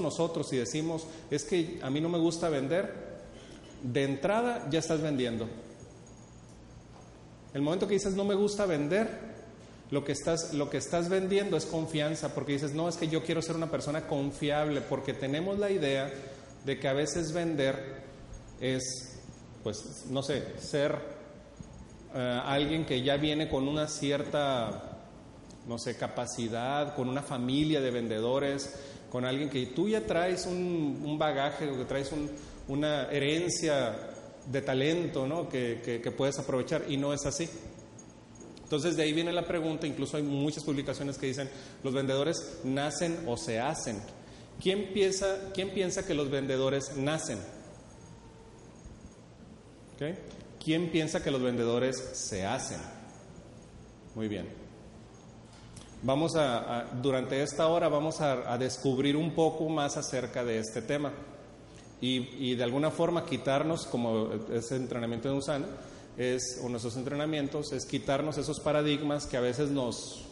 nosotros y decimos, es que a mí no me gusta vender, de entrada ya estás vendiendo. El momento que dices no me gusta vender, lo que estás, lo que estás vendiendo es confianza, porque dices, no, es que yo quiero ser una persona confiable, porque tenemos la idea de que a veces vender es, pues, no sé, ser eh, alguien que ya viene con una cierta, no sé, capacidad, con una familia de vendedores, con alguien que tú ya traes un, un bagaje, que traes una herencia de talento ¿no? que, que, puedes aprovechar y no es así. Entonces de ahí viene la pregunta, incluso hay muchas publicaciones que dicen, los vendedores nacen o se hacen. ¿Quién piensa, quién piensa que los vendedores nacen? ¿Quién piensa que los vendedores se hacen? Muy bien. Vamos a, durante esta hora vamos a, descubrir un poco más acerca de este tema y, de alguna forma quitarnos, como ese entrenamiento de Usana, es, o nuestros entrenamientos, es quitarnos esos paradigmas que a veces nos,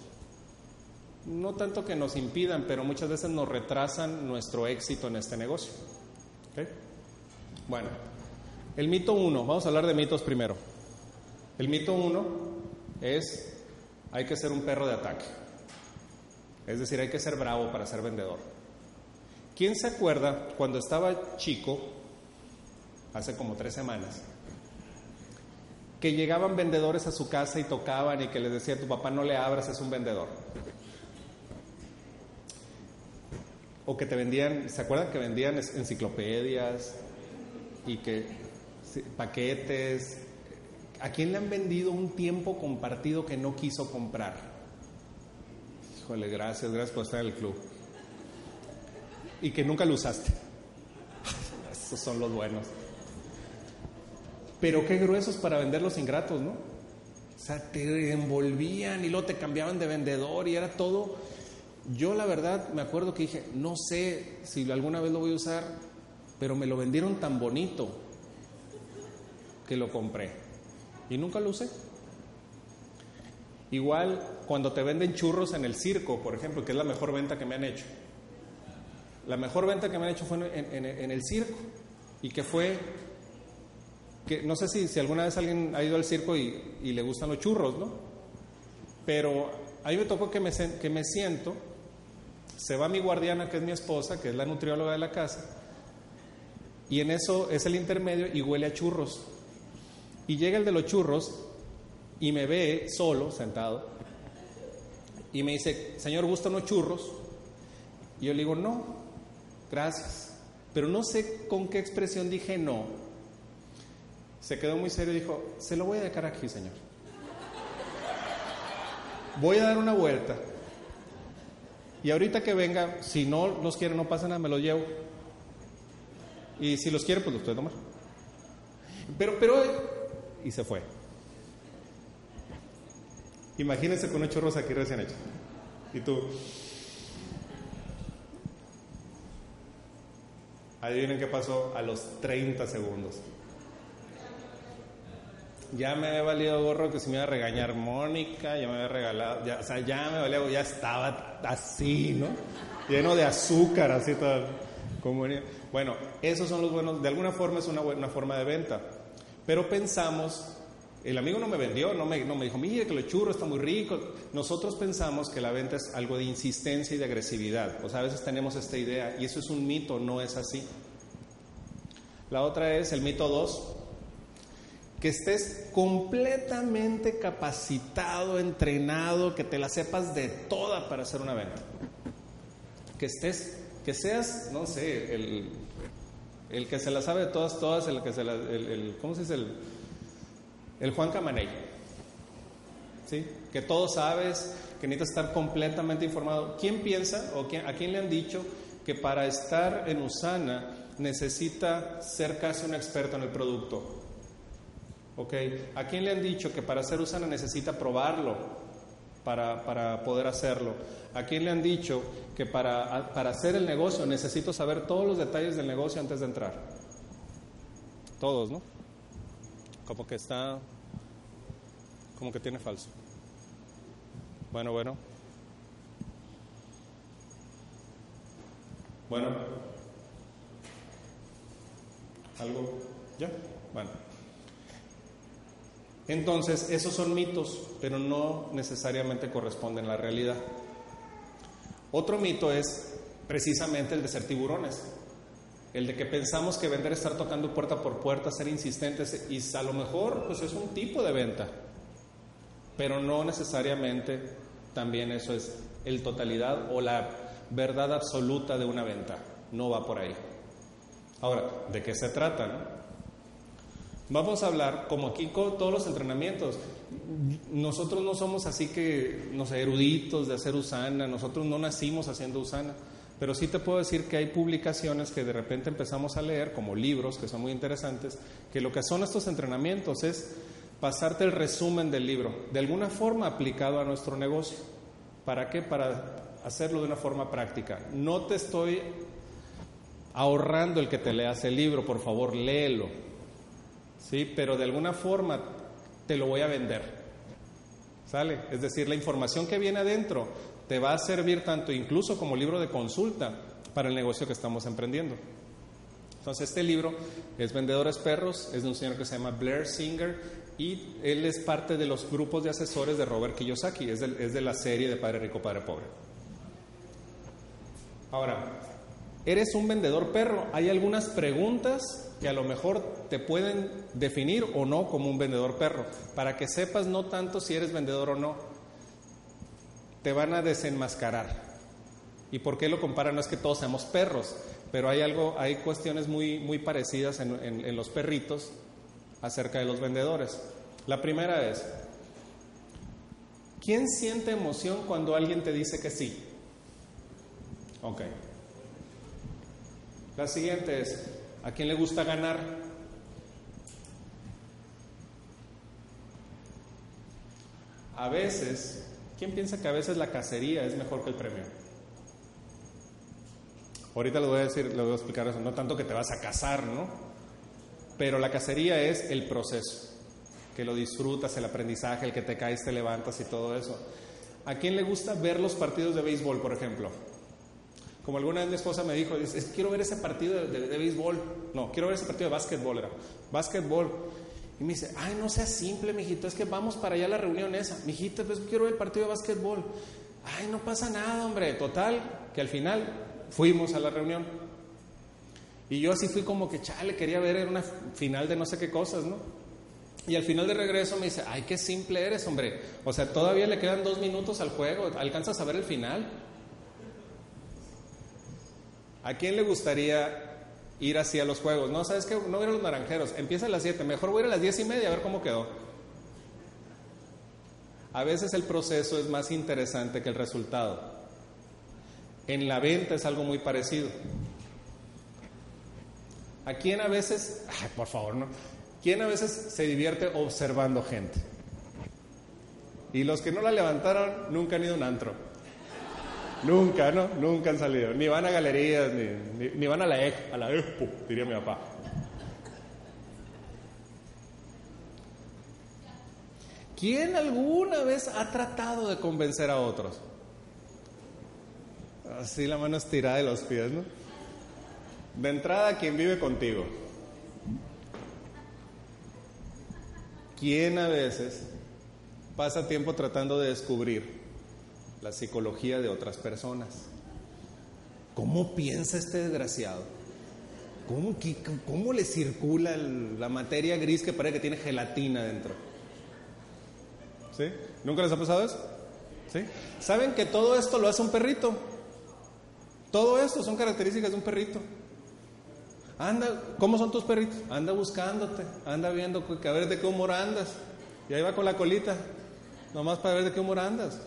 no tanto que nos impidan, pero muchas veces nos retrasan nuestro éxito en este negocio. Bueno, el mito uno, vamos a hablar de mitos primero. El mito uno es, hay que ser un perro de ataque. Es decir, hay que ser bravo para ser vendedor. ¿Quién se acuerda cuando estaba chico, hace como tres semanas, que llegaban vendedores a su casa y tocaban y que les decía, tu papá no le abras, es un vendedor? O que te vendían, ¿se acuerdan que vendían enciclopedias y que paquetes? ¿A quién le han vendido un tiempo compartido que no quiso comprar? Híjole, gracias, gracias por estar en el club. Y que nunca lo usaste. Esos son los buenos. Pero qué gruesos para vender los ingratos, ¿no? O sea, te envolvían y luego te cambiaban de vendedor y era todo. Yo la verdad me acuerdo que dije, no sé si alguna vez lo voy a usar, pero me lo vendieron tan bonito que lo compré. Y nunca lo usé. Igual cuando te venden churros en el circo, por ejemplo, que es la mejor venta que me han hecho. La mejor venta que me han hecho fue en, el circo y que fue, que no sé si, si, alguna vez alguien ha ido al circo y, le gustan los churros, ¿no? Pero a mí me tocó que me, que me siento, se va mi guardiana, que es mi esposa, que es la nutrióloga de la casa, y en eso es el intermedio y huele a churros. Y llega el de los churros y me ve solo, sentado, y me dice, Señor, ¿gustan los churros? Y yo le digo, no, gracias. Pero no sé con qué expresión dije no. Se quedó muy serio y dijo, se lo voy a dejar aquí, Señor. Voy a dar una vuelta. Y ahorita que venga, si no los quiere, no pasa nada, me los llevo. Y si los quiere, pues los puede tomar. Pero, pero, y se fue. Imagínense con ocho churros aquí recién hechos. Y tú. Adivinen qué pasó a los 30 segundos. Ya me había valido gorro que se me iba a regañar Mónica, ya me había regalado, o sea, ya me valía, ya estaba así, ¿no? Lleno de azúcar, así. Como, bueno, esos son los buenos, de alguna forma es una buena forma de venta. Pero pensamos el amigo no me vendió, no me, dijo, mire que lo churro está muy rico. Nosotros pensamos que la venta es algo de insistencia y de agresividad. O sea, a veces tenemos esta idea y eso es un mito, no es así. La otra es el mito 2, que estés completamente capacitado, entrenado, que te la sepas de toda para hacer una venta. Que estés, que seas, no sé, el, el que se la sabe de todas, todas, el que se la, el ¿cómo se dice? El, el Juan Camaney. ¿Sí? Que todo sabes, que necesitas estar completamente informado. ¿Quién piensa o a quién le han dicho que para estar en Usana necesita ser casi un experto en el producto? ¿Ok? ¿A quién le han dicho que para ser Usana necesita probarlo para, para poder hacerlo? ¿A quién le han dicho que para, para hacer el negocio necesito saber todos los detalles del negocio antes de entrar? Todos, ¿no? Como que está, como que tiene falso. Bueno, bueno. Bueno, ¿algo? ¿Ya? Bueno. Entonces, esos son mitos, pero no necesariamente corresponden a la realidad. Otro mito es precisamente el de ser tiburones, el de que pensamos que vender es estar tocando puerta por puerta, ser insistentes, y a lo mejor pues es un tipo de venta, pero no necesariamente también eso es el totalidad o la verdad absoluta de una venta, no va por ahí. Ahora, ¿de qué se trata? Vamos a hablar, como aquí con todos los entrenamientos, nosotros no somos así que, no sé, eruditos de hacer usana, nosotros no nacimos haciendo usana, pero sí te puedo decir que hay publicaciones que de repente empezamos a leer, como libros que son muy interesantes, que lo que son estos entrenamientos es pasarte el resumen del libro, de alguna forma aplicado a nuestro negocio. ¿Para qué? Para hacerlo de una forma práctica. No te estoy ahorrando el que te leas el libro, por favor, léelo ¿sí? Pero de alguna forma te lo voy a vender. ¿Sale? Es decir, la información que viene adentro te va a servir tanto incluso como libro de consulta para el negocio que estamos emprendiendo. Entonces, este libro es Vendedores Perros, es de un señor que se llama Blair Singer y él es parte de los grupos de asesores de Robert Kiyosaki, es de, la serie de Padre Rico, Padre Pobre. Ahora, ¿eres un vendedor perro? Hay algunas preguntas que a lo mejor te pueden definir o no como un vendedor perro, para que sepas no tanto si eres vendedor o no, te van a desenmascarar. ¿Y por qué lo comparan? No es que todos seamos perros, pero hay algo, hay cuestiones muy, muy parecidas en los perritos acerca de los vendedores. La primera es, ¿quién siente emoción cuando alguien te dice que sí? Ok. La siguiente es, ¿A quién le gusta ganar? A veces, ¿quién piensa que a veces la cacería es mejor que el premio? Ahorita les voy a decir, les voy a explicar eso, no tanto que te vas a casar, ¿no? Pero la cacería es el proceso, que lo disfrutas, el aprendizaje, el que te caes, te levantas y todo eso. ¿A quién le gusta ver los partidos de béisbol, por ejemplo? Como alguna vez mi esposa me dijo, quiero ver ese partido de, béisbol. No, quiero ver ese partido de básquetbol, era. Básquetbol. Y me dice, ay, no sea simple, mijito, es que vamos para allá a la reunión esa. Mijito, pues quiero ver el partido de básquetbol. Ay, no pasa nada, hombre. Total, que al final fuimos a la reunión. Y yo así fui como que, chale, quería ver, era una final de no sé qué cosas, ¿no? Y al final de regreso me dice, ay, qué simple eres, hombre. O sea, todavía le quedan dos minutos al juego, ¿alcanzas a ver el final? ¿A quién le gustaría ir así a los juegos? No, ¿sabes qué? No voy a los naranjeros. Empieza a las 7. Mejor voy a ir a las 10 y media a ver cómo quedó. A veces el proceso es más interesante que el resultado. En la venta es algo muy parecido. ¿A quién a veces, ay, por favor, no? ¿Quién a veces se divierte observando gente? Y los que no la levantaron nunca han ido a un antro. Nunca, ¿no? Nunca han salido. Ni van a galerías, ni, van a la, a la expo, diría mi papá. ¿Quién alguna vez ha tratado de convencer a otros? Así la mano estirada de los pies, ¿no? De entrada, quien vive contigo. ¿Quién a veces pasa tiempo tratando de descubrir la psicología de otras personas. ¿Cómo piensa este desgraciado? ¿Cómo, cómo le circula la materia gris que parece que tiene gelatina dentro? ¿Sí? ¿Nunca les ha pasado eso? ¿Sí? ¿Saben que todo esto lo hace un perrito? Todo esto son características de un perrito. Anda, ¿cómo son tus perritos? Anda buscándote, anda viendo a ver de qué humor andas. Y ahí va con la colita, nomás para ver de qué humor andas.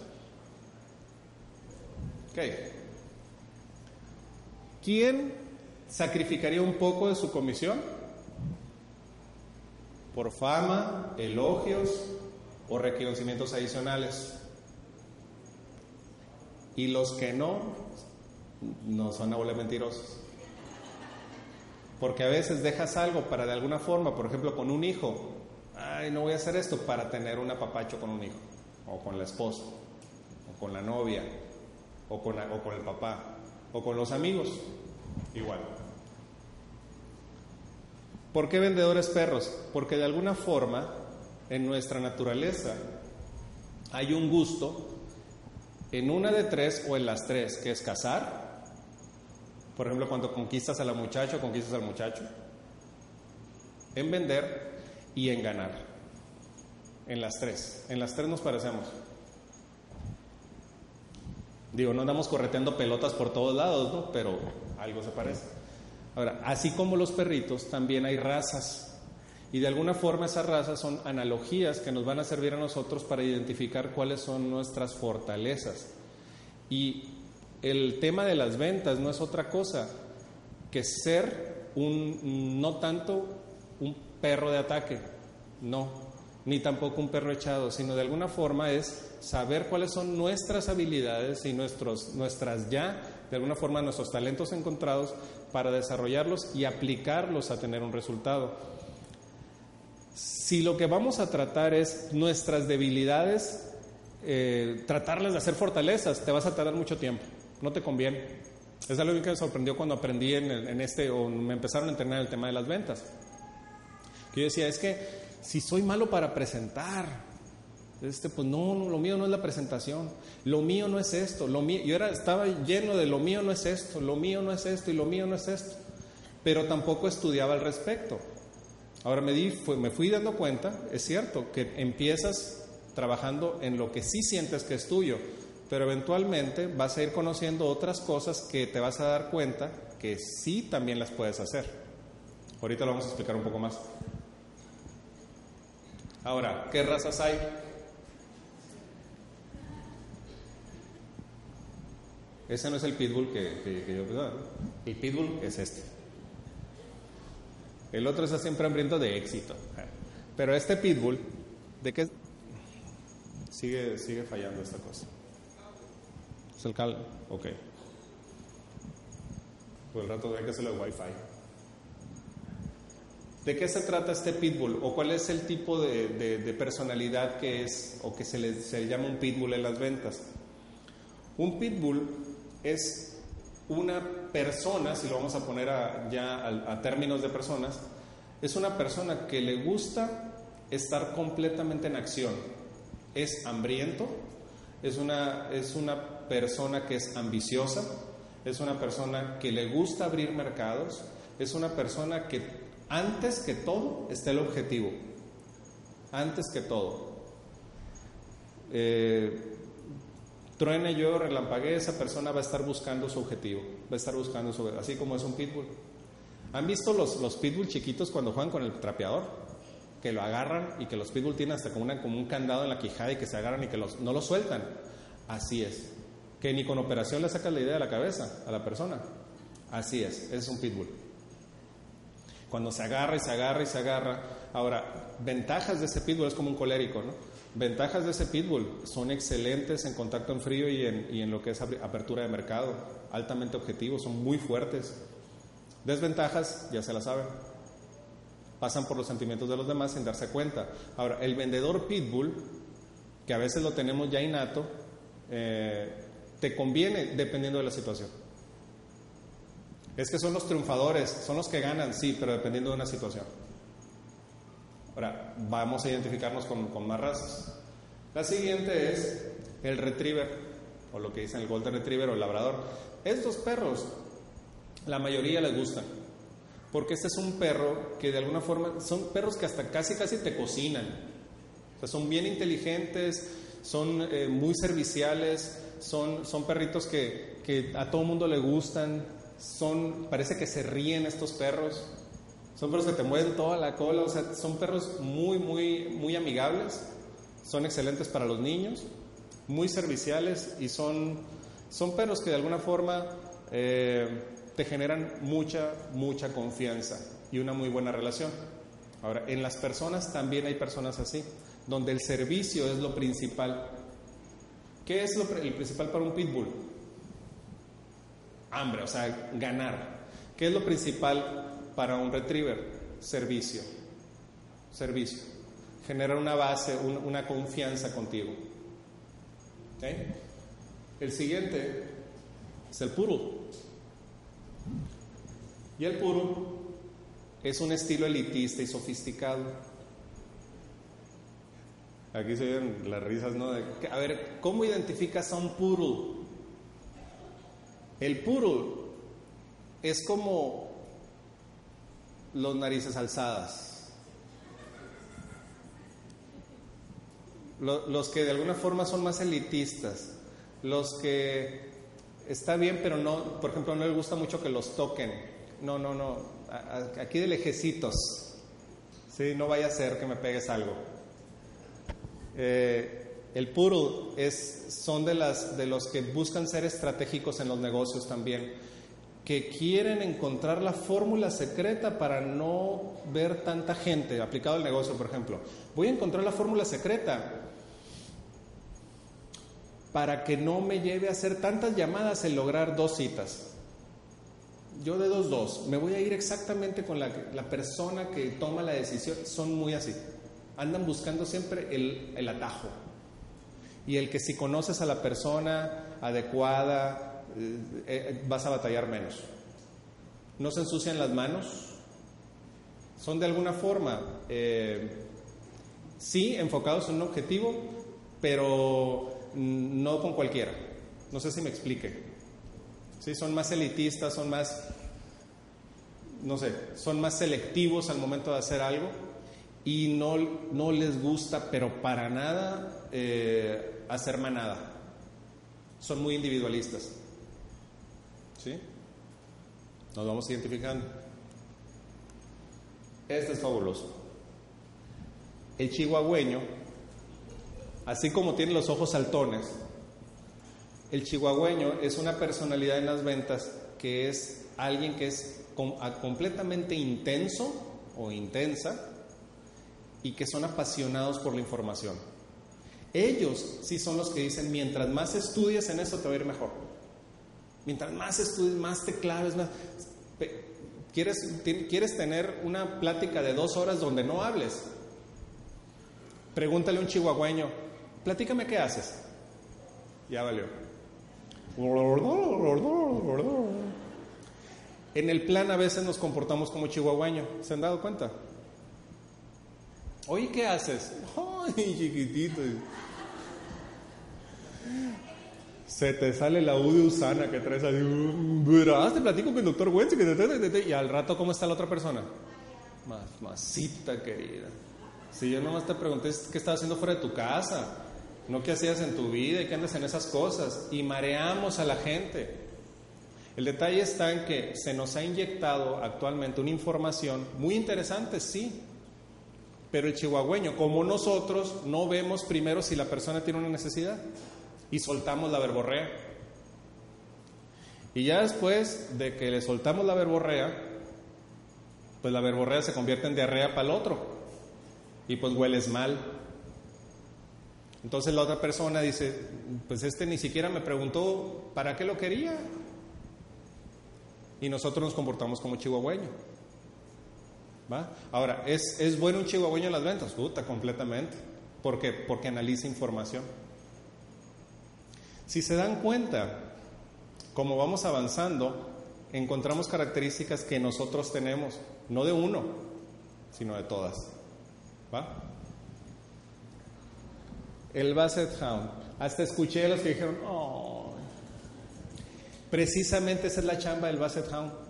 ¿Quién sacrificaría un poco de su comisión? Por fama, elogios o reconocimientos adicionales. Y los que no, no son a mentirosos. Porque a veces dejas algo para de alguna forma, por ejemplo, con un hijo. Ay, no voy a hacer esto para tener un apapacho con un hijo, o con la esposa, o con la novia, o con, o con el papá, o con los amigos. igual. ¿Por qué vendedores perros? Porque de alguna forma en nuestra naturaleza hay un gusto en una de tres o en las tres, que es cazar. Por ejemplo, cuando conquistas a la muchacha conquistas al muchacho. En vender y en ganar. En las tres. En las tres nos parecemos. Digo, no andamos correteando pelotas por todos lados, ¿no? Pero algo se parece. Ahora, así como los perritos, también hay razas. Y de alguna forma esas razas son analogías que nos van a servir a nosotros para identificar cuáles son nuestras fortalezas. Y el tema de las ventas no es otra cosa que ser un, no tanto un perro de ataque, no, ni tampoco un perro echado, sino de alguna forma es saber cuáles son nuestras habilidades y nuestros, nuestras ya, de alguna forma, nuestros talentos encontrados para desarrollarlos y aplicarlos a tener un resultado. Si lo que vamos a tratar es nuestras debilidades, eh, tratarlas de hacer fortalezas, te vas a tardar mucho tiempo, no te conviene. Es algo que me sorprendió cuando aprendí en, este, o me empezaron a entrenar el tema de las ventas. Que yo decía, es que si soy malo para presentar, este, pues no, lo mío no es la presentación, lo mío no es esto, lo mío, yo era, estaba lleno de lo mío no es esto, lo mío no es esto y lo mío no es esto, pero tampoco estudiaba al respecto. Ahora me, di, me fui dando cuenta, es cierto, que empiezas trabajando en lo que sí sientes que es tuyo, pero eventualmente vas a ir conociendo otras cosas que te vas a dar cuenta que sí también las puedes hacer. Ahorita lo vamos a explicar un poco más. Ahora, ¿qué razas hay? Ese no es el pitbull que, yo pensaba. El pitbull es este. El otro está siempre hambriento de éxito. Pero este pitbull, ¿de qué? Sigue, sigue fallando esta cosa. ¿Es el cal? Ok. Por el rato de que hacerlo el wifi. ¿De qué se trata este pitbull? ¿O cuál es el tipo de, personalidad que es, o que se le, se le llama un pitbull en las ventas? Un pitbull es una persona, si lo vamos a poner ya a, términos de personas, es una persona que le gusta estar completamente en acción. Es hambriento, es una, es una persona que es ambiciosa, es una persona que le gusta abrir mercados, es una persona que antes que todo está el objetivo, antes que todo. Eh, truene yo, relampaguee, esa persona va a estar buscando su objetivo, va a estar buscando su así como es un pitbull. ¿Han visto los, los pitbull chiquitos cuando juegan con el trapeador? Que lo agarran y que los pitbull tienen hasta como, como un candado en la quijada y que se agarran y que los, no lo sueltan. Así es. Que ni con operación le sacas la idea de la cabeza a la persona. Así es, es un pitbull. Cuando se agarra y se agarra y se agarra. Ahora, ventajas de ese pitbull es como un colérico, ¿no? Ventajas de ese pitbull son excelentes en contacto en frío y en, lo que es apertura de mercado, altamente objetivos, son muy fuertes. Desventajas, ya se la saben, pasan por los sentimientos de los demás sin darse cuenta. Ahora, el vendedor pitbull, que a veces lo tenemos ya innato, eh, te conviene dependiendo de la situación. Es que son los triunfadores, son los que ganan, sí, pero dependiendo de una situación. Ahora, vamos a identificarnos con, más razas. La siguiente es el retriever, o lo que dicen el golden retriever o el labrador. Estos perros, la mayoría les gustan, porque este es un perro que de alguna forma, son perros que hasta casi casi te cocinan. O sea, son bien inteligentes, son eh, muy serviciales, son, son perritos que, a todo mundo le gustan, son, parece que se ríen estos perros. Son perros que te mueven toda la cola, o sea, son perros muy, muy, muy amigables, son excelentes para los niños, muy serviciales y son, son perros que de alguna forma eh, te generan mucha, mucha confianza y una muy buena relación. Ahora, en las personas también hay personas así, donde el servicio es lo principal. ¿Qué es lo, principal para un pitbull? Hambre, o sea, ganar. ¿Qué es lo principal para un retriever? Servicio. Servicio. Generar una base, una confianza contigo. El siguiente es el puro. Y el puro es un estilo elitista y sofisticado. Aquí se ven las risas, ¿no? a ver, ¿cómo identificas a un puro? El puro es como los narices alzadas. Los que de alguna forma son más elitistas, los que está bien, pero no, por ejemplo, no les gusta mucho que los toquen. No, no, no, aquí de lejecitos. Sí, no vaya a ser que me pegues algo. Eh, el puro es, son de, las, de los que buscan ser estratégicos en los negocios también, que quieren encontrar la fórmula secreta para no ver tanta gente, aplicado al negocio, por ejemplo. Voy a encontrar la fórmula secreta para que no me lleve a hacer tantas llamadas en lograr dos citas. Yo de dos, dos, me voy a ir exactamente con la, la persona que toma la decisión, son muy así andan buscando siempre el, atajo. Y el que si conoces a la persona adecuada, eh, eh, vas a batallar menos. No se ensucian las manos. Son de alguna forma, eh, sí, enfocados en un objetivo, pero no con cualquiera. No sé si me explique. Sí, son más elitistas, son más, no sé, son más selectivos al momento de hacer algo y no, no les gusta, pero para nada, eh, hacer manada. Son muy individualistas. ¿Sí? Nos vamos identificando. Este es fabuloso. El chihuahueño, así como tiene los ojos saltones, el chihuahueño es una personalidad en las ventas que es alguien que es completamente intenso o intensa, y que son apasionados por la información. Ellos sí son los que dicen, mientras más estudies en eso te va a ir mejor. Mientras más estudies, más te claves, más... ¿Quieres, ¿Quieres tener una plática de dos horas donde no hables? Pregúntale a un chihuahueño, platícame qué haces. Ya valió. En el plan a veces nos comportamos como chihuahueño, ¿se han dado cuenta? Oye, ¿qué haces? Ay, chiquitito. Se te sale la U de Usana que traes ahí. Verás, te platico con el doctor Wentz y al rato, ¿cómo está la otra persona? Más, masita querida. Si yo nomás te pregunté qué estabas haciendo fuera de tu casa, no qué hacías en tu vida y qué andas en esas cosas. Y mareamos a la gente. El detalle está en que se nos ha inyectado actualmente una información muy interesante, sí, pero el chihuahueño, como nosotros, no vemos primero si la persona tiene una necesidad y soltamos la verborrea. Y ya después de que le soltamos la verborrea, pues la verborrea se convierte en diarrea para el otro y pues hueles mal. Entonces la otra persona dice, pues este ni siquiera me preguntó para qué lo quería. Y nosotros nos comportamos como chihuahueño. Ahora, ¿es, ¿es bueno un chihuahueño en las ventas? Puta, completamente. ¿Por qué? Porque analiza información. Si se dan cuenta, como vamos avanzando, encontramos características que nosotros tenemos, no de uno, sino de todas. ¿Va? El Basset Hound. Hasta escuché a los que dijeron, oh. Precisamente esa es la chamba del Basset Hound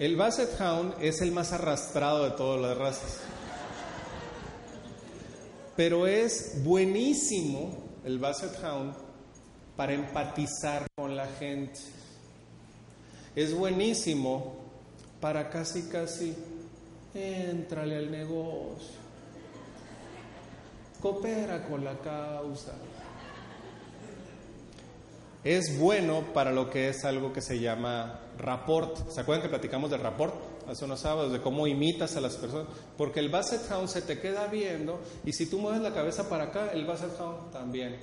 el Basset Hound es el más arrastrado de todas las razas. Pero es buenísimo el Basset Hound para empatizar con la gente. Es buenísimo para casi, casi, entrale al negocio. Coopera con la causa. Es bueno para lo que es algo que se llama rapport. ¿Se acuerdan que platicamos del rapport hace unos sábados? De cómo imitas a las personas. Porque el Basset Hound se te queda viendo y si tú mueves la cabeza para acá, el Basset Hound también.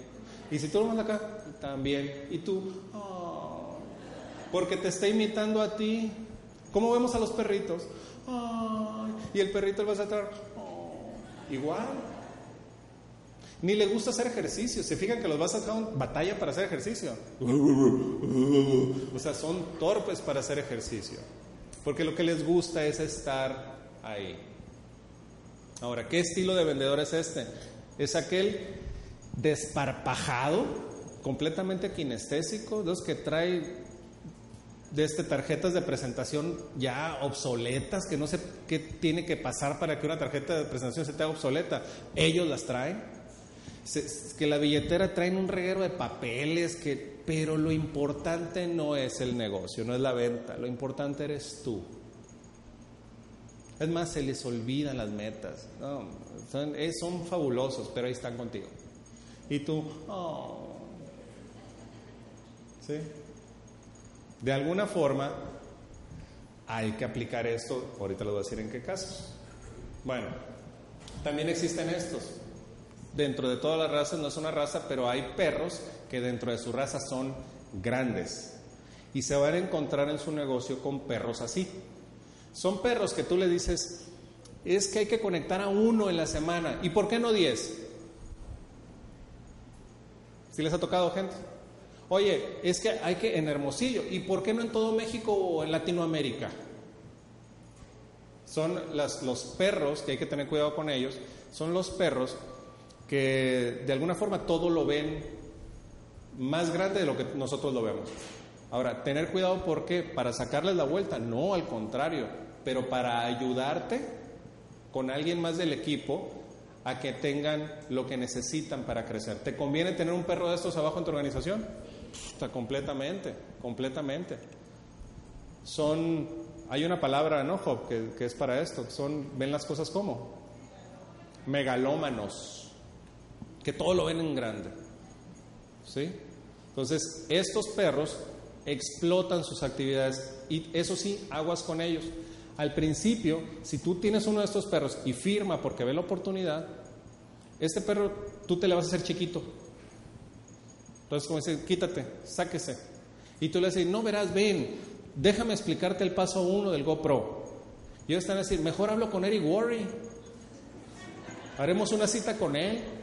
Y si tú lo mueves acá, también. Y tú, porque te está imitando a ti. ¿Cómo vemos a los perritos? y el perrito el Basset Hound, igual. Ni le gusta hacer ejercicio. Se fijan que los vas a hacer batalla para hacer ejercicio. O sea, son torpes para hacer ejercicio. Porque lo que les gusta es estar ahí. Ahora, ¿qué estilo de vendedor es este? Es aquel desparpajado, completamente kinestésico, los que trae de este, tarjetas de presentación ya obsoletas, que no sé qué tiene que pasar para que una tarjeta de presentación se te haga obsoleta. Ellos las traen. Que la billetera trae un reguero de papeles, que, pero lo importante no es el negocio, no es la venta, lo importante eres tú. Es más, se les olvidan las metas. son, eh, son fabulosos, pero ahí están contigo. Y tú, oh. ¿Sí? De alguna forma, hay que aplicar esto, ahorita lo voy a decir en qué casos. Bueno, también existen estos. Dentro de todas las razas, no es una raza, pero hay perros que dentro de su raza son grandes. Y se van a encontrar en su negocio con perros así. Son perros que tú le dices, es que hay que conectar a uno en la semana. ¿Y por qué no diez? ¿Si les ha tocado gente? Oye, es que hay que en Hermosillo, ¿y por qué no en todo México o en Latinoamérica? Son los perros, que hay que tener cuidado con ellos, son los perros que de alguna forma todo lo ven más grande de lo que nosotros lo vemos. Ahora, tener cuidado porque para sacarles la vuelta, no, al contrario, pero para ayudarte con alguien más del equipo a que tengan lo que necesitan para crecer. ¿Te conviene tener un perro de estos abajo en tu organización? Está completamente, completamente. Son, hay una palabra, ¿no? Que, que es para esto. Son, ven las cosas como megalómanos, que todo lo ven en grande. ¿Sí? Entonces, estos perros explotan sus actividades y eso sí, aguas con ellos. Al principio, si tú tienes uno de estos perros y firma porque ve la oportunidad, este perro tú te le vas a hacer chiquito entonces, como dice, quítate, sáquese. Y tú le dices, no verás, ven, déjame explicarte el paso uno del GoPro. Y ellos están a decir, mejor hablo con Eric Worry. Haremos una cita con él.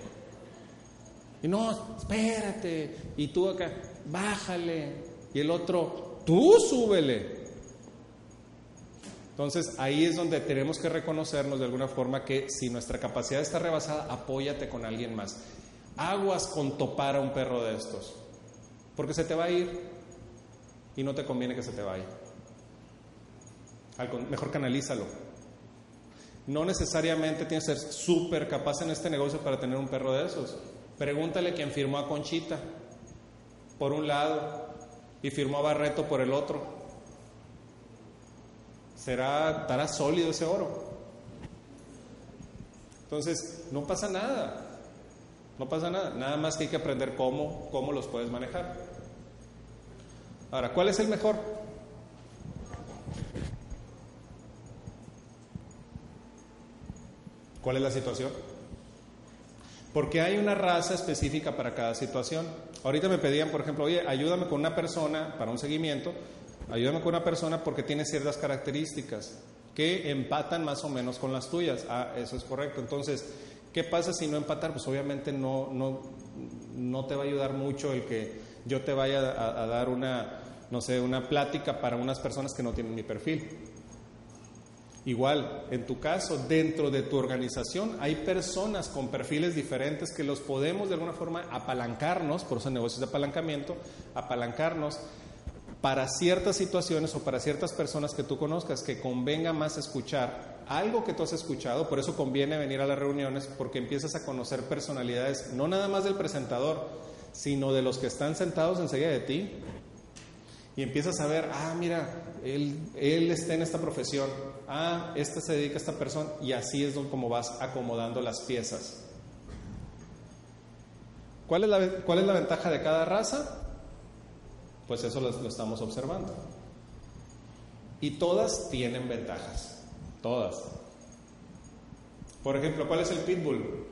Y no, espérate. Y tú acá, bájale. Y el otro, tú súbele. Entonces ahí es donde tenemos que reconocernos de alguna forma que si nuestra capacidad está rebasada, apóyate con alguien más. Aguas con topar a un perro de estos, porque se te va a ir y no te conviene que se te vaya. Mejor canalízalo. No necesariamente tienes que ser súper capaz en este negocio para tener un perro de esos. Pregúntale quién firmó a Conchita por un lado y firmó a Barreto por el otro. Será, estará sólido ese oro. Entonces, no pasa nada. No pasa nada, nada más que hay que aprender cómo, cómo los puedes manejar. Ahora, ¿cuál es el mejor? ¿Cuál es la situación? Porque hay una raza específica para cada situación. Ahorita me pedían, por ejemplo, oye, ayúdame con una persona para un seguimiento, ayúdame con una persona porque tiene ciertas características que empatan más o menos con las tuyas. Ah, eso es correcto. Entonces, ¿Qué pasa si no empatar? Pues obviamente no, no, no te va a ayudar mucho el que yo te vaya a, dar una, no sé, una plática para unas personas que no tienen mi perfil. Igual, en tu caso, dentro de tu organización hay personas con perfiles diferentes que los podemos de alguna forma apalancarnos, por eso negocios de apalancamiento, apalancarnos para ciertas situaciones o para ciertas personas que tú conozcas que convenga más escuchar algo que tú has escuchado, por eso conviene venir a las reuniones porque empiezas a conocer personalidades, no nada más del presentador, sino de los que están sentados enseguida de ti. Y empiezas a ver, ah, mira, él, está en esta profesión, ah, esta se dedica a esta persona, y así es como vas acomodando las piezas. ¿Cuál es la, ventaja de cada raza? Pues eso lo, estamos observando. Y todas tienen ventajas, todas. Por ejemplo, ¿cuál es el pitbull?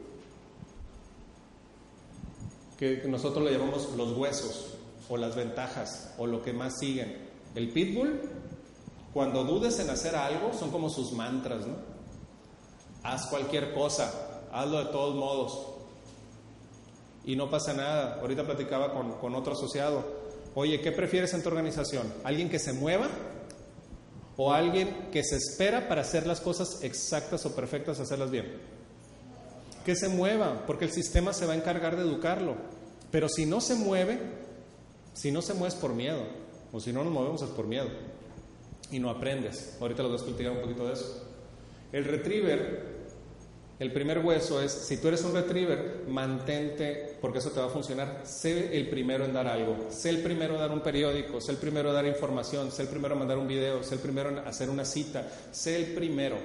Que nosotros le llamamos los huesos o las ventajas o lo que más siguen. El pitbull, cuando dudes en hacer algo, son como sus mantras, ¿no? Haz cualquier cosa, hazlo de todos modos. y no pasa nada. Ahorita platicaba con, con otro asociado. Oye, ¿qué prefieres en tu organización? ¿Alguien que se mueva o alguien que se espera para hacer las cosas exactas o perfectas, hacerlas bien? Que se mueva, porque el sistema se va a encargar de educarlo. Pero si no se mueve, si no se mueve es por miedo, o si no nos movemos es por miedo. Y no aprendes. Ahorita los dos platicar un poquito de eso. El retriever el primer hueso es, si tú eres un retriever, mantente, porque eso te va a funcionar, sé el primero en dar algo, sé el primero en dar un periódico, sé el primero en dar información, sé el primero en mandar un video, sé el primero en hacer una cita, sé el primero.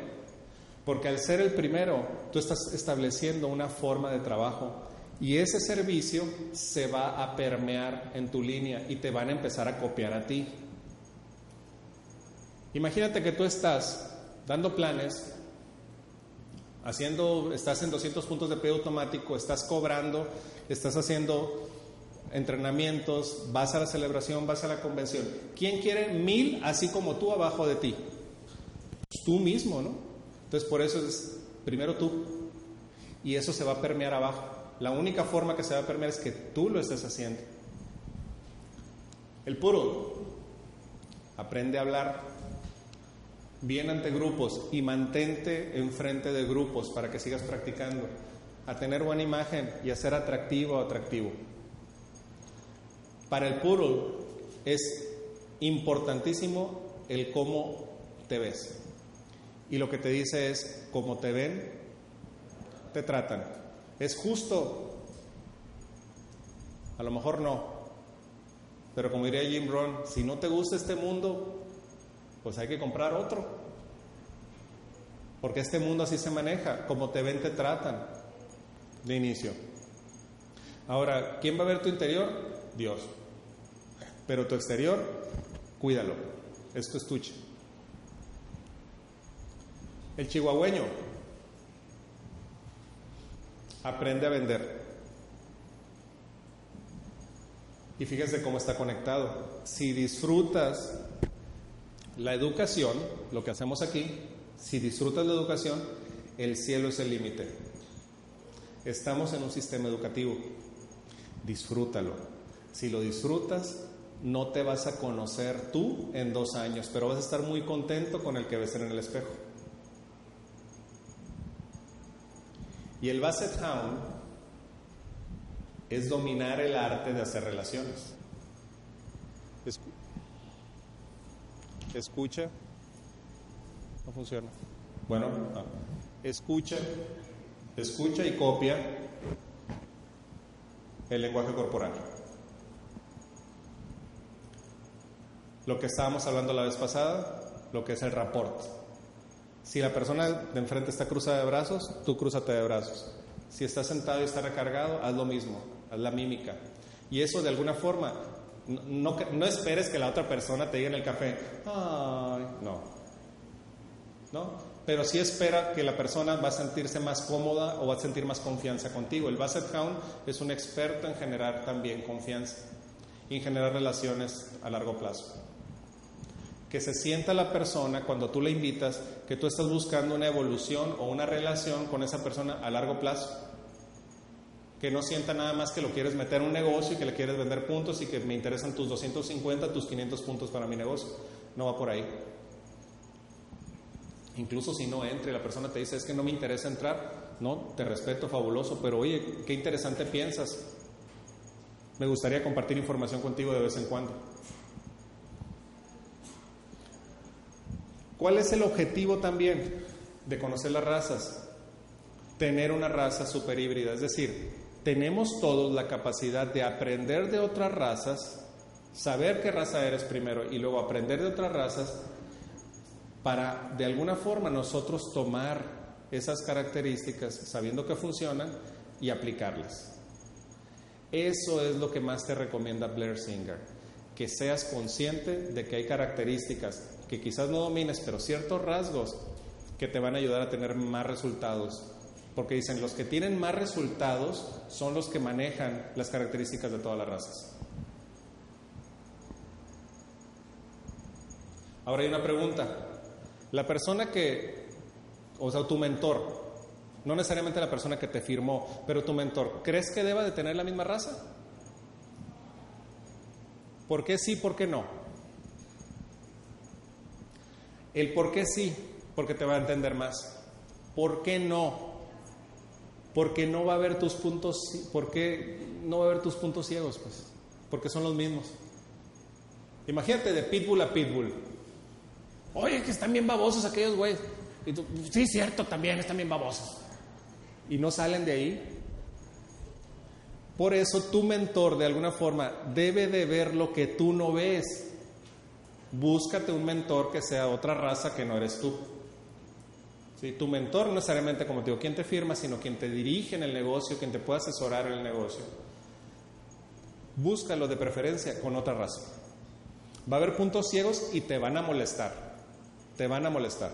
Porque al ser el primero, tú estás estableciendo una forma de trabajo y ese servicio se va a permear en tu línea y te van a empezar a copiar a ti. Imagínate que tú estás dando planes haciendo, estás en 200 puntos de pie automático, estás cobrando, estás haciendo entrenamientos, vas a la celebración, vas a la convención. ¿Quién quiere mil así como tú abajo de ti? Pues tú mismo, ¿no? Entonces por eso es primero tú y eso se va a permear abajo. La única forma que se va a permear es que tú lo estés haciendo. El puro aprende a hablar bien ante grupos y mantente enfrente de grupos para que sigas practicando, a tener buena imagen y a ser atractivo o atractivo. Para el puro es importantísimo el cómo te ves. Y lo que te dice es, cómo te ven, te tratan. Es justo, a lo mejor no, pero como diría Jim Brown, si no te gusta este mundo, pues hay que comprar otro. Porque este mundo así se maneja, como te ven, te tratan de inicio. Ahora, ¿quién va a ver tu interior? Dios. Pero tu exterior, cuídalo. Es tu. El chihuahueño aprende a vender. Y fíjense cómo está conectado. Si disfrutas la educación, lo que hacemos aquí, si disfrutas la educación, el cielo es el límite. Estamos en un sistema educativo. Disfrútalo. Si lo disfrutas, no te vas a conocer tú en dos años, pero vas a estar muy contento con el que ves en el espejo. Y el Basset Hound es dominar el arte de hacer relaciones escucha, no funciona. Bueno, escucha, escucha y copia el lenguaje corporal. Lo que estábamos hablando la vez pasada, lo que es el rapport. Si la persona de enfrente está cruzada de brazos, tú cruzate de brazos. Si está sentado y está recargado, haz lo mismo, haz la mímica. Y eso de alguna forma no, no, esperes que la otra persona te diga en el café, ay, no. ¿No? Pero sí espera que la persona va a sentirse más cómoda o va a sentir más confianza contigo. El Basset Hound es un experto en generar también confianza y en generar relaciones a largo plazo. Que se sienta la persona cuando tú le invitas que tú estás buscando una evolución o una relación con esa persona a largo plazo que no sienta nada más que lo quieres meter en un negocio y que le quieres vender puntos y que me interesan tus 250, tus 500 puntos para mi negocio. No va por ahí. Incluso si no entre la persona te dice, es que no me interesa entrar, no, te respeto, fabuloso, pero oye, qué interesante piensas. Me gustaría compartir información contigo de vez en cuando. ¿Cuál es el objetivo también de conocer las razas? Tener una raza super híbrida, es decir, tenemos todos la capacidad de aprender de otras razas, saber qué raza eres primero y luego aprender de otras razas para de alguna forma nosotros tomar esas características sabiendo que funcionan y aplicarlas. Eso es lo que más te recomienda Blair Singer, que seas consciente de que hay características que quizás no domines, pero ciertos rasgos que te van a ayudar a tener más resultados porque dicen, los que tienen más resultados son los que manejan las características de todas las razas. Ahora hay una pregunta. La persona que, o sea, tu mentor, no necesariamente la persona que te firmó, pero tu mentor, ¿crees que deba de tener la misma raza? ¿Por qué sí, por qué no? El por qué sí, porque te va a entender más. ¿Por qué no? Porque no va a haber tus puntos, ¿por no va a haber tus puntos ciegos? Pues, porque son los mismos. Imagínate de pitbull a pitbull. Oye, que están bien babosos aquellos güeyes. Y sí, cierto, también están bien babosos. Y no salen de ahí. Por eso tu mentor de alguna forma debe de ver lo que tú no ves. Búscate un mentor que sea otra raza que no eres tú. ¿Sí? Tu mentor no necesariamente, como te digo, quien te firma, sino quien te dirige en el negocio, quien te puede asesorar en el negocio. Búscalo de preferencia con otra raza. Va a haber puntos ciegos y te van a molestar. Te van a molestar.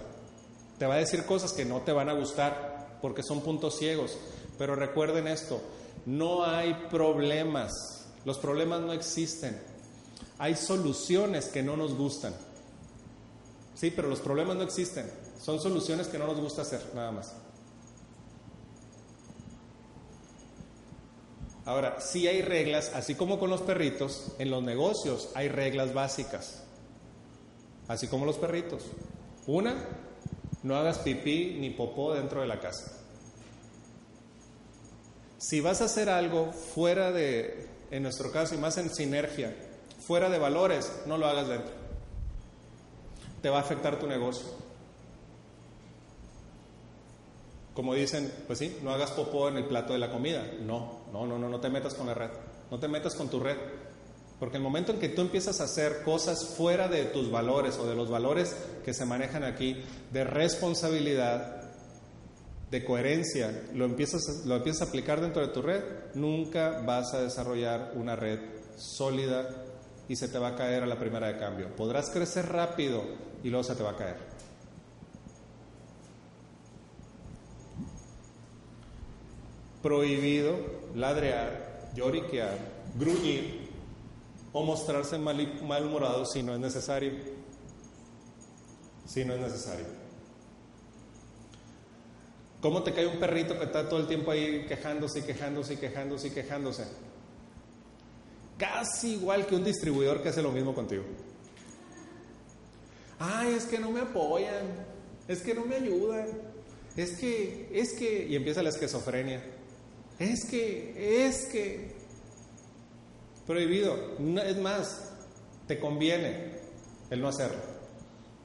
Te va a decir cosas que no te van a gustar porque son puntos ciegos. Pero recuerden esto, no hay problemas. Los problemas no existen. Hay soluciones que no nos gustan. Sí, pero los problemas no existen. Son soluciones que no nos gusta hacer, nada más. Ahora, sí hay reglas, así como con los perritos, en los negocios hay reglas básicas, así como los perritos. Una, no hagas pipí ni popó dentro de la casa. Si vas a hacer algo fuera de, en nuestro caso, y más en sinergia, fuera de valores, no lo hagas dentro. Te va a afectar tu negocio. Como dicen, pues sí, no hagas popó en el plato de la comida. No, no, no, no, no te metas con la red. No te metas con tu red. Porque el momento en que tú empiezas a hacer cosas fuera de tus valores o de los valores que se manejan aquí, de responsabilidad, de coherencia lo empiezas, lo empiezas a aplicar dentro de tu red, nunca vas a desarrollar una red sólida y se te va a caer a la primera de cambio. Podrás crecer rápido y luego se te va a caer. Prohibido ladrear, lloriquear, gruñir o mostrarse mal, malhumorado si no es necesario. Si no es necesario. ¿Cómo te cae un perrito que está todo el tiempo ahí quejándose y quejándose y quejándose y quejándose? Casi igual que un distribuidor que hace lo mismo contigo. Ay, es que no me apoyan, es que no me ayudan, es que, es que, y empieza la esquizofrenia. Es que, es que, prohibido. es más, te conviene el no hacerlo.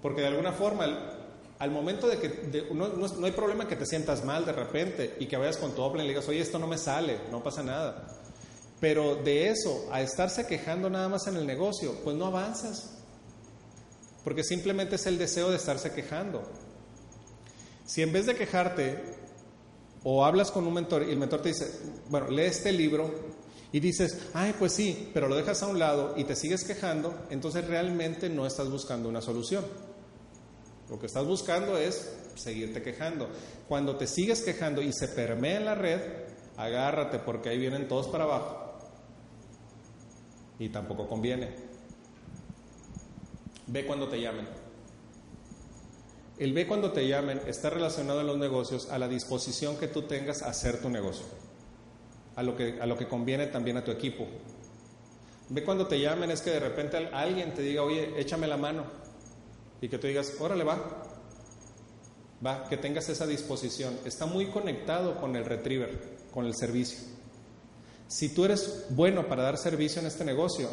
Porque de alguna forma al momento de que no, hay problema que te sientas mal de repente y que vayas con tu Opel y le digas, oye, esto no me sale, no pasa nada. Pero de eso, a estarse quejando nada más en el negocio, pues no avanzas. Porque simplemente es el deseo de estarse quejando. Si en vez de quejarte o hablas con un mentor y el mentor te dice, bueno, lee este libro y dices, ay, pues sí, pero lo dejas a un lado y te sigues quejando, entonces realmente no estás buscando una solución. Lo que estás buscando es seguirte quejando. Cuando te sigues quejando y se permea en la red, agárrate porque ahí vienen todos para abajo. Y tampoco conviene. Ve cuando te llamen. El ve cuando te llamen está relacionado en los negocios a la disposición que tú tengas a hacer tu negocio, a lo que, a lo que conviene también a tu equipo. Ve cuando te llamen es que de repente alguien te diga, oye, échame la mano y que tú digas, órale, va, va, que tengas esa disposición. Está muy conectado con el retriever, con el servicio. Si tú eres bueno para dar servicio en este negocio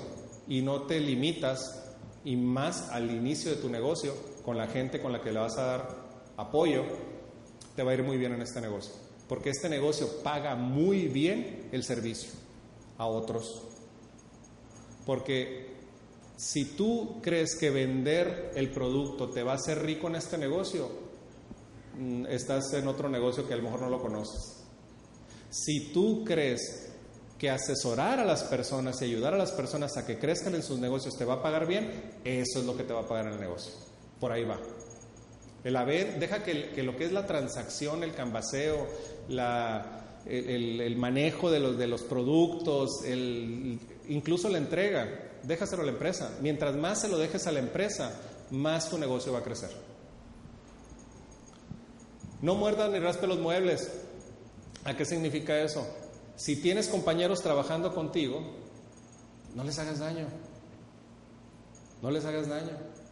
y no te limitas, y más al inicio de tu negocio, con la gente con la que le vas a dar apoyo, te va a ir muy bien en este negocio. Porque este negocio paga muy bien el servicio a otros. Porque si tú crees que vender el producto te va a hacer rico en este negocio, mm, estás en otro negocio que a lo mejor no lo conoces. Si tú crees que asesorar a las personas y ayudar a las personas a que crezcan en sus negocios te va a pagar bien, eso es lo que te va a pagar el negocio. Por ahí va. El haber, deja que, lo que es la transacción, el cambaseo, el, manejo de los, de los productos, incluso la entrega, déjaselo a la empresa. Mientras más se lo dejes a la empresa, más tu negocio va a crecer. No muerdas ni raspe los muebles. ¿A qué significa eso? Si tienes compañeros trabajando contigo, no les hagas daño. No les hagas daño.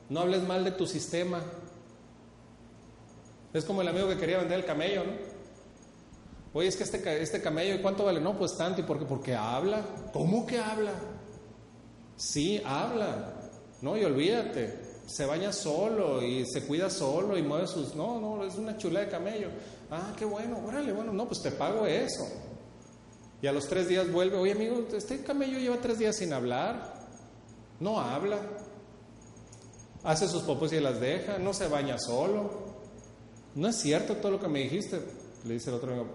No hables mal de tu sistema. Es como el amigo que quería vender el camello, ¿no? Oye, es que este, este camello, ¿cuánto vale? No, pues tanto. ¿Y por qué? Porque habla. ¿Cómo que habla? Sí, habla. No, y olvídate. Se baña solo y se cuida solo y mueve sus... No, no, es una chula de camello. Ah, qué bueno, órale, bueno, no, pues te pago eso. Y a los tres días vuelve, oye amigo, este camello lleva tres días sin hablar. No habla. Hace sus popos y las deja, no se baña solo. No es cierto todo lo que me dijiste. Le dice el otro amigo,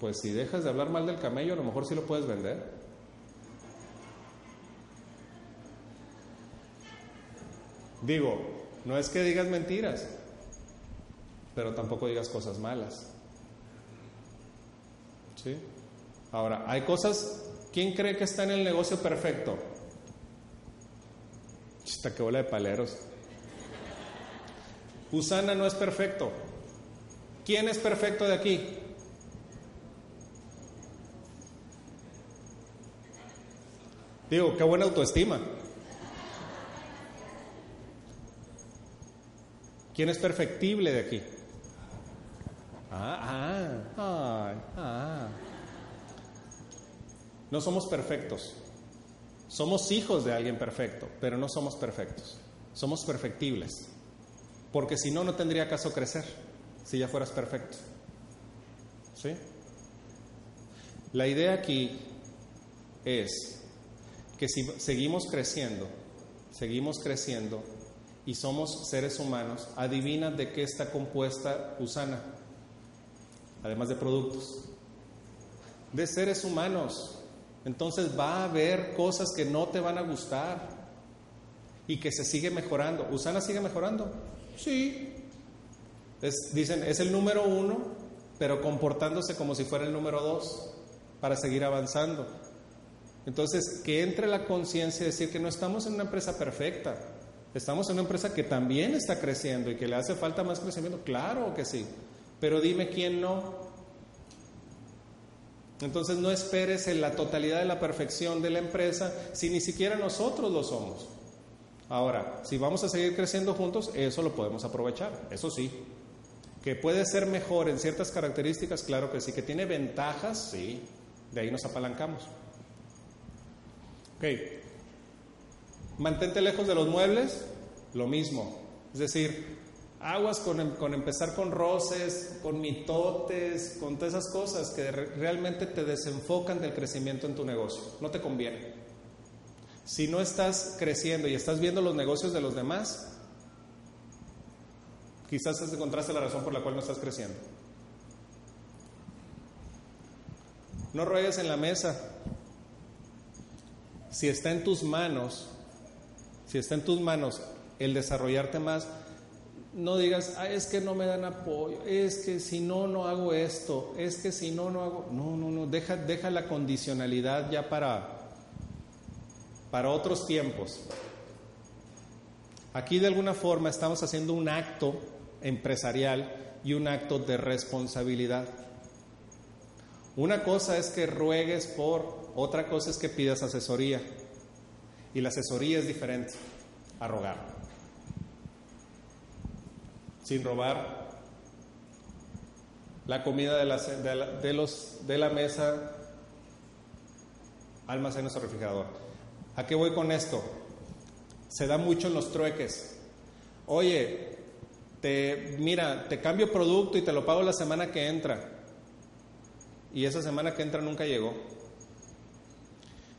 pues si dejas de hablar mal del camello, a lo mejor sí lo puedes vender. Digo, no es que digas mentiras, pero tampoco digas cosas malas. ¿Sí? Ahora, hay cosas, ¿quién cree que está en el negocio perfecto? Chista, que bola de paleros. Usana no es perfecto. ¿Quién es perfecto de aquí? Digo, qué buena autoestima. ¿Quién es perfectible de aquí? Ah, ah, ah. No somos perfectos. Somos hijos de alguien perfecto, pero no somos perfectos. Somos perfectibles. Porque si no, no tendría caso crecer, si ya fueras perfecto. ¿Sí? La idea aquí es que si seguimos creciendo, seguimos creciendo y somos seres humanos, adivina de qué está compuesta Usana, además de productos, de seres humanos. Entonces va a haber cosas que no te van a gustar y que se sigue mejorando. ¿Usana sigue mejorando? Sí. dicen, es el número uno, pero comportándose como si fuera el número dos para seguir avanzando. Entonces, que entre la conciencia de decir que no estamos en una empresa perfecta, estamos en una empresa que también está creciendo y que le hace falta más crecimiento, claro que sí, pero dime quién no. Entonces no esperes en la totalidad de la perfección de la empresa si ni siquiera nosotros lo somos. Ahora, si vamos a seguir creciendo juntos, eso lo podemos aprovechar, eso sí. Que puede ser mejor en ciertas características, claro que sí. Que tiene ventajas, sí. De ahí nos apalancamos. Ok. Mantente lejos de los muebles, lo mismo. Es decir, aguas con, em, con, empezar con roces, con mitotes, con todas esas cosas que realmente te desenfocan del crecimiento en tu negocio. No te conviene. Si no estás creciendo y estás viendo los negocios de los demás, quizás encontraste la razón por la cual no estás creciendo. No ruegues en la mesa si está en tus manos, si está en tus manos el desarrollarte más, no digas, ah, es que no me dan apoyo, es que si no, no hago esto, es que si no, no hago. No, no, no, deja, deja la condicionalidad ya para, para otros tiempos. Aquí de alguna forma estamos haciendo un acto empresarial y un acto de responsabilidad. Una cosa es que ruegues por otra cosa es que pidas asesoría. Y la asesoría es diferente a rogar. Sin robar la comida de la, de los, de la mesa, almacenes o refrigerador. ¿A qué voy con esto? Se da mucho en los trueques. Oye, te, mira, te cambio producto y te lo pago la semana que entra. Y esa semana que entra nunca llegó.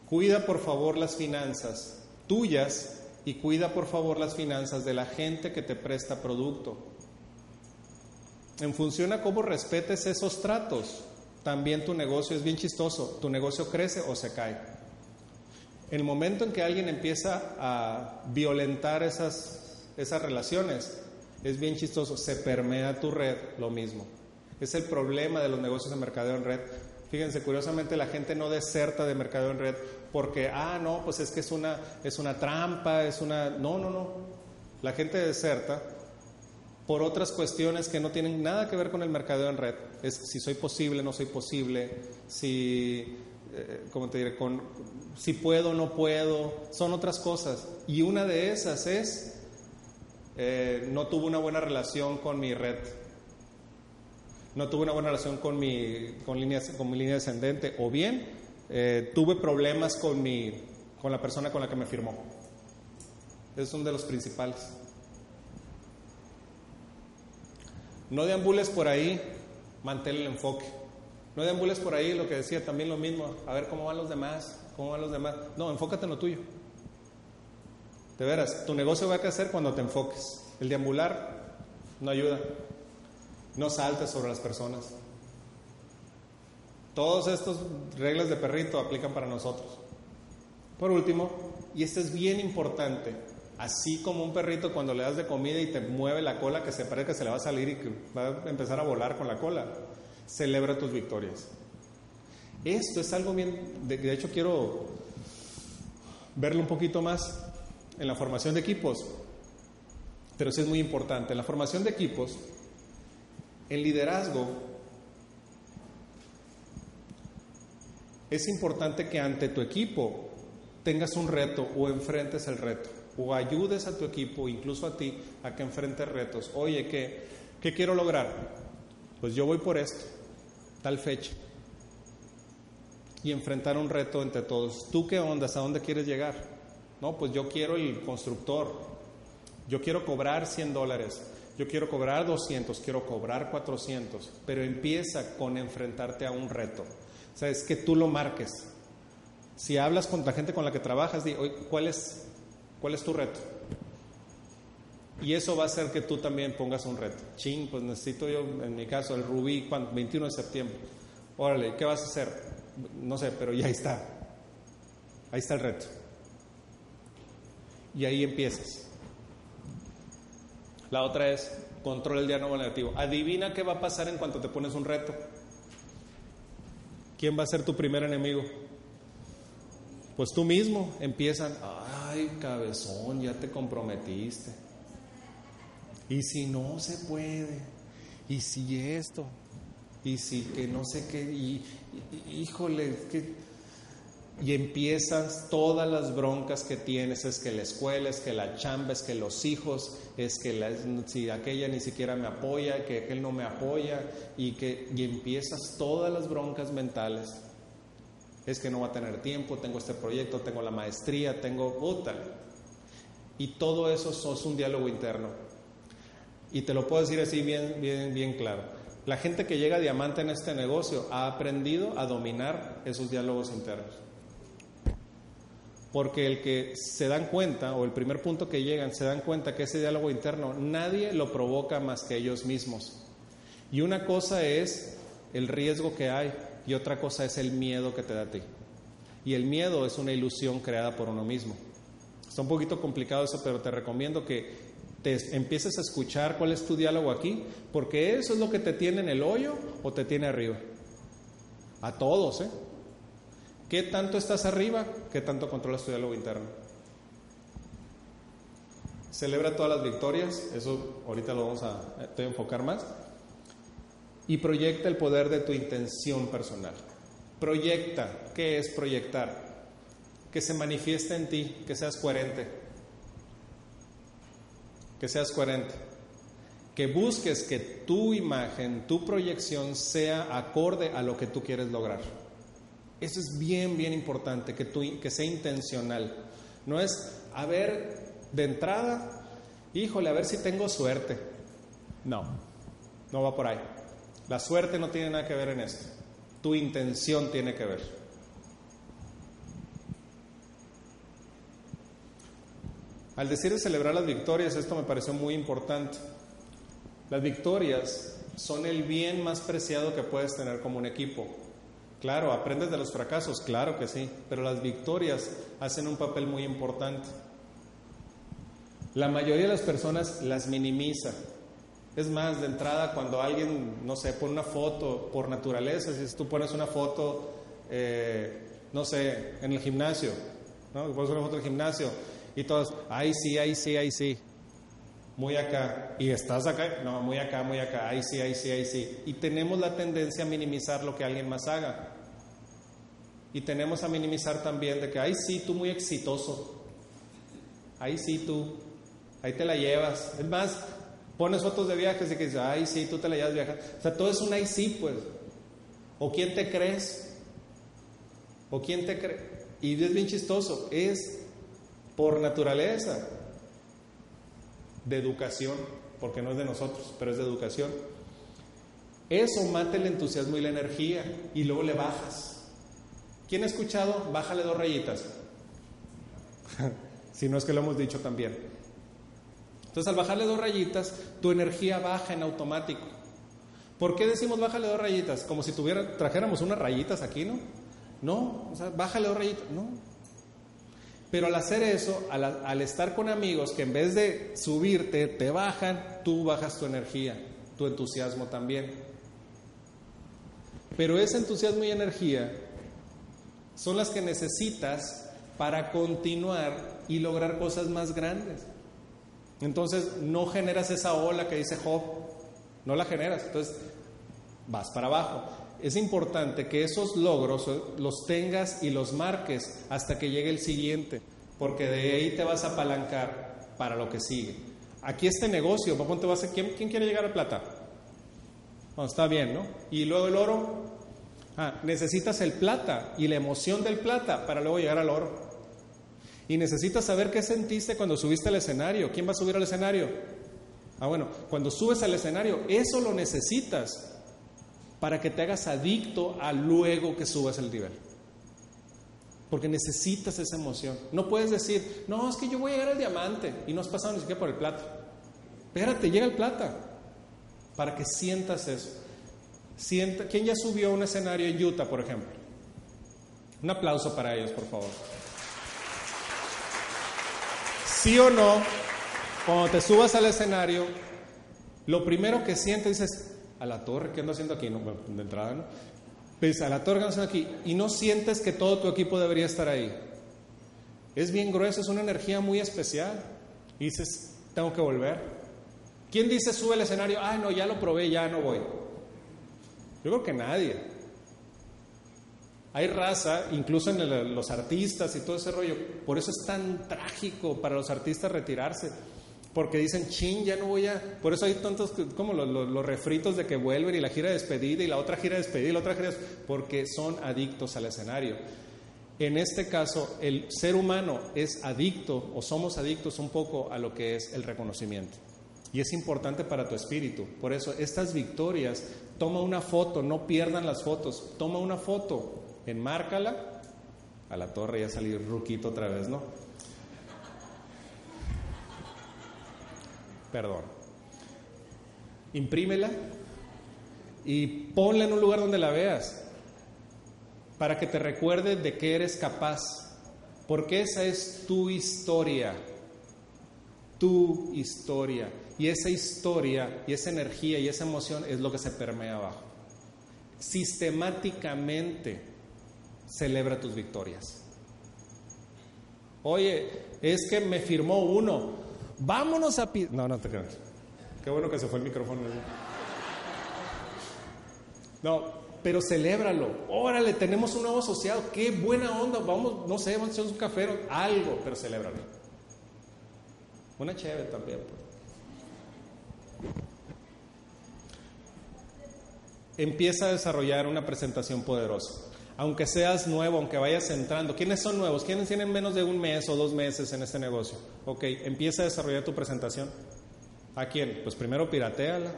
Cuida por favor las finanzas tuyas y cuida por favor las finanzas de la gente que te presta producto. En función a cómo respetes esos tratos, también tu negocio es bien chistoso. Tu negocio crece o se cae. El momento en que alguien empieza a violentar esas, esas relaciones, es bien chistoso. Se permea tu red, lo mismo. Es el problema de los negocios de mercadeo en red. Fíjense, curiosamente la gente no deserta de mercadeo en red porque, ah, no, pues es que es una, es una trampa, es una... No, no, no. La gente deserta por otras cuestiones que no tienen nada que ver con el mercadeo en red. Es si soy posible, no soy posible, si, eh, ¿cómo te diré? Con, si puedo, no puedo, son otras cosas. Y una de esas es, eh, no tuve una buena relación con mi red. No tuve una buena relación con mi, con con mi línea descendente. O bien, eh, tuve problemas con, mi, con la persona con la que me firmó. Es uno de los principales. No deambules por ahí, mantén el enfoque. No deambules por ahí, lo que decía también lo mismo, a ver cómo van los demás, cómo van los demás. No, enfócate en lo tuyo. De veras, tu negocio va a crecer cuando te enfoques. El deambular no ayuda. No saltes sobre las personas. Todas estas reglas de perrito aplican para nosotros. Por último, y esto es bien importante, Así como un perrito cuando le das de comida y te mueve la cola que se parece que se le va a salir y que va a empezar a volar con la cola. Celebra tus victorias. Esto es algo bien, de, hecho quiero verlo un poquito más en la formación de equipos, pero sí es muy importante. En la formación de equipos, el liderazgo, es importante que ante tu equipo tengas un reto o enfrentes el reto o ayudes a tu equipo, incluso a ti, a que enfrentes retos. Oye, ¿qué, ¿qué quiero lograr? Pues yo voy por esto, tal fecha. Y enfrentar un reto entre todos. ¿Tú qué onda? ¿A dónde quieres llegar? No, pues yo quiero el constructor. Yo quiero cobrar 100 dólares. Yo quiero cobrar 200, quiero cobrar 400. Pero empieza con enfrentarte a un reto. O sea, es que tú lo marques. Si hablas con la gente con la que trabajas, di, ¿cuál es ¿Cuál es tu reto? Y eso va a hacer que tú también pongas un reto. Ching, pues necesito yo, en mi caso, el rubí 21 de septiembre. Órale, ¿qué vas a hacer? No sé, pero ya está. Ahí está el reto. Y ahí empiezas. La otra es control el diálogo negativo. Adivina qué va a pasar en cuanto te pones un reto. ¿Quién va a ser tu primer enemigo? Pues tú mismo empiezan, ay cabezón, ya te comprometiste. Y si no se puede, y si esto, y si que no sé qué, y, híjole, que... Y empiezas todas las broncas que tienes, es que la escuela, es que la chamba, es que los hijos, es que si aquella ni siquiera me apoya, que aquel no me apoya, y que y empiezas todas las broncas mentales es que no va a tener tiempo, tengo este proyecto, tengo la maestría, tengo puta. Y todo eso es un diálogo interno. Y te lo puedo decir así bien, bien, bien claro. La gente que llega a diamante en este negocio ha aprendido a dominar esos diálogos internos. Porque el que se dan cuenta, o el primer punto que llegan, se dan cuenta que ese diálogo interno nadie lo provoca más que ellos mismos. Y una cosa es el riesgo que hay y otra cosa es el miedo que te da a ti. Y el miedo es una ilusión creada por uno mismo. Está un poquito complicado eso, pero te recomiendo que te empieces a escuchar cuál es tu diálogo aquí, porque eso es lo que te tiene en el hoyo o te tiene arriba. A todos, ¿eh? ¿Qué tanto estás arriba? ¿Qué tanto controlas tu diálogo interno? Celebra todas las victorias, eso ahorita lo vamos a, a enfocar más y proyecta el poder de tu intención personal. Proyecta, ¿qué es proyectar? Que se manifieste en ti, que seas coherente. Que seas coherente. Que busques que tu imagen, tu proyección sea acorde a lo que tú quieres lograr. Eso es bien, bien importante, que, sea intencional. No es, a ver, de entrada, híjole, a ver si tengo suerte. No, no va por ahí. La suerte no tiene nada que ver en esto. Tu intención tiene que ver. Al decir de celebrar las victorias, esto me pareció muy importante. Las victorias son el bien más preciado que puedes tener como un equipo. Claro, aprendes de los fracasos, claro que sí, pero las victorias hacen un papel muy importante. La mayoría de las personas las minimiza, es más, de entrada, cuando alguien, no sé, pone una foto por naturaleza, si tú pones una foto, eh, no sé, en el gimnasio, ¿no? Pones una foto del gimnasio y todos, ay sí, ay sí, ay sí. muy acá, y estás acá, no, muy acá, muy acá, ahí sí, ahí sí, ahí sí. Y tenemos la tendencia a minimizar lo que alguien más haga. Y tenemos a minimizar también de que, ahí sí, tú muy exitoso, ahí sí tú, ahí te la llevas. Es más, pones fotos de viajes y que dices, ay sí, tú te la llevas viajar. O sea, todo es un ahí sí, pues. ¿O quién te crees? ¿O quién te cree? Y es bien chistoso, es por naturaleza de educación, porque no es de nosotros, pero es de educación. Eso mata el entusiasmo y la energía y luego le bajas. ¿Quién ha escuchado? Bájale dos rayitas. si no es que lo hemos dicho también. Entonces al bajarle dos rayitas, tu energía baja en automático. ¿Por qué decimos bájale dos rayitas? Como si tuviera, trajéramos unas rayitas aquí, ¿no? No, o sea, bájale dos rayitas, no. Pero al hacer eso, al, estar con amigos que en vez de subirte, te bajan, tú bajas tu energía, tu entusiasmo también. Pero ese entusiasmo y energía son las que necesitas para continuar y lograr cosas más grandes. Entonces no generas esa ola que dice Job, no la generas, entonces vas para abajo es importante que esos logros los tengas y los marques hasta que llegue el siguiente, porque de ahí te vas a apalancar para lo que sigue. Aquí este negocio, te vas a, ¿quién, ¿quién quiere llegar a plata? está bien, ¿no? Y luego el oro, ah, necesitas el plata y la emoción del plata para luego llegar al oro. Y necesitas saber qué sentiste cuando subiste al escenario. ¿Quién va a subir al escenario? Ah, bueno, cuando subes al escenario, eso lo necesitas para que te hagas adicto a luego que subas el nivel. Porque necesitas esa emoción. No puedes decir, no, es que yo voy a llegar al diamante y no has pasado ni siquiera por el plata. Espérate, llega el plata. Para que sientas eso. Sienta, ¿Quién ya subió a un escenario en Utah, por ejemplo? Un aplauso para ellos, por favor. Sí o no, cuando te subas al escenario, lo primero que sientes es, a la torre, ¿qué ando haciendo aquí? No, de entrada, ¿no? Pues a la torre, ¿qué ando haciendo aquí? Y no sientes que todo tu equipo debería estar ahí. Es bien grueso, es una energía muy especial. Y dices, tengo que volver. ¿Quién dice sube al escenario? Ah, no, ya lo probé, ya no voy. Yo creo que nadie. Hay raza, incluso en los artistas y todo ese rollo. Por eso es tan trágico para los artistas retirarse porque dicen, chin, ya no voy a... Por eso hay tantos como los, refritos de que vuelven y la gira de despedida y la otra gira de despedida y la otra gira de... Porque son adictos al escenario. En este caso, el ser humano es adicto o somos adictos un poco a lo que es el reconocimiento. Y es importante para tu espíritu. Por eso, estas victorias, toma una foto, no pierdan las fotos. Toma una foto, enmárcala. A la torre ya salí ruquito otra vez, ¿no? perdón. Imprímela y ponla en un lugar donde la veas para que te recuerde de que eres capaz, porque esa es tu historia, tu historia. Y esa historia y esa energía y esa emoción es lo que se permea abajo. Sistemáticamente celebra tus victorias. Oye, es que me firmó uno. Vámonos a... No, no te creas. Qué bueno que se fue el micrófono. No, pero celébralo. Órale, tenemos un nuevo asociado. Qué buena onda. Vamos, no sé, vamos a echar un café, algo, pero celébralo. Una chévere también. Pues. Empieza a desarrollar una presentación poderosa aunque seas nuevo, aunque vayas entrando. ¿Quiénes son nuevos? ¿Quiénes tienen menos de un mes o dos meses en este negocio? Ok, empieza a desarrollar tu presentación. ¿A quién? Pues primero pirateala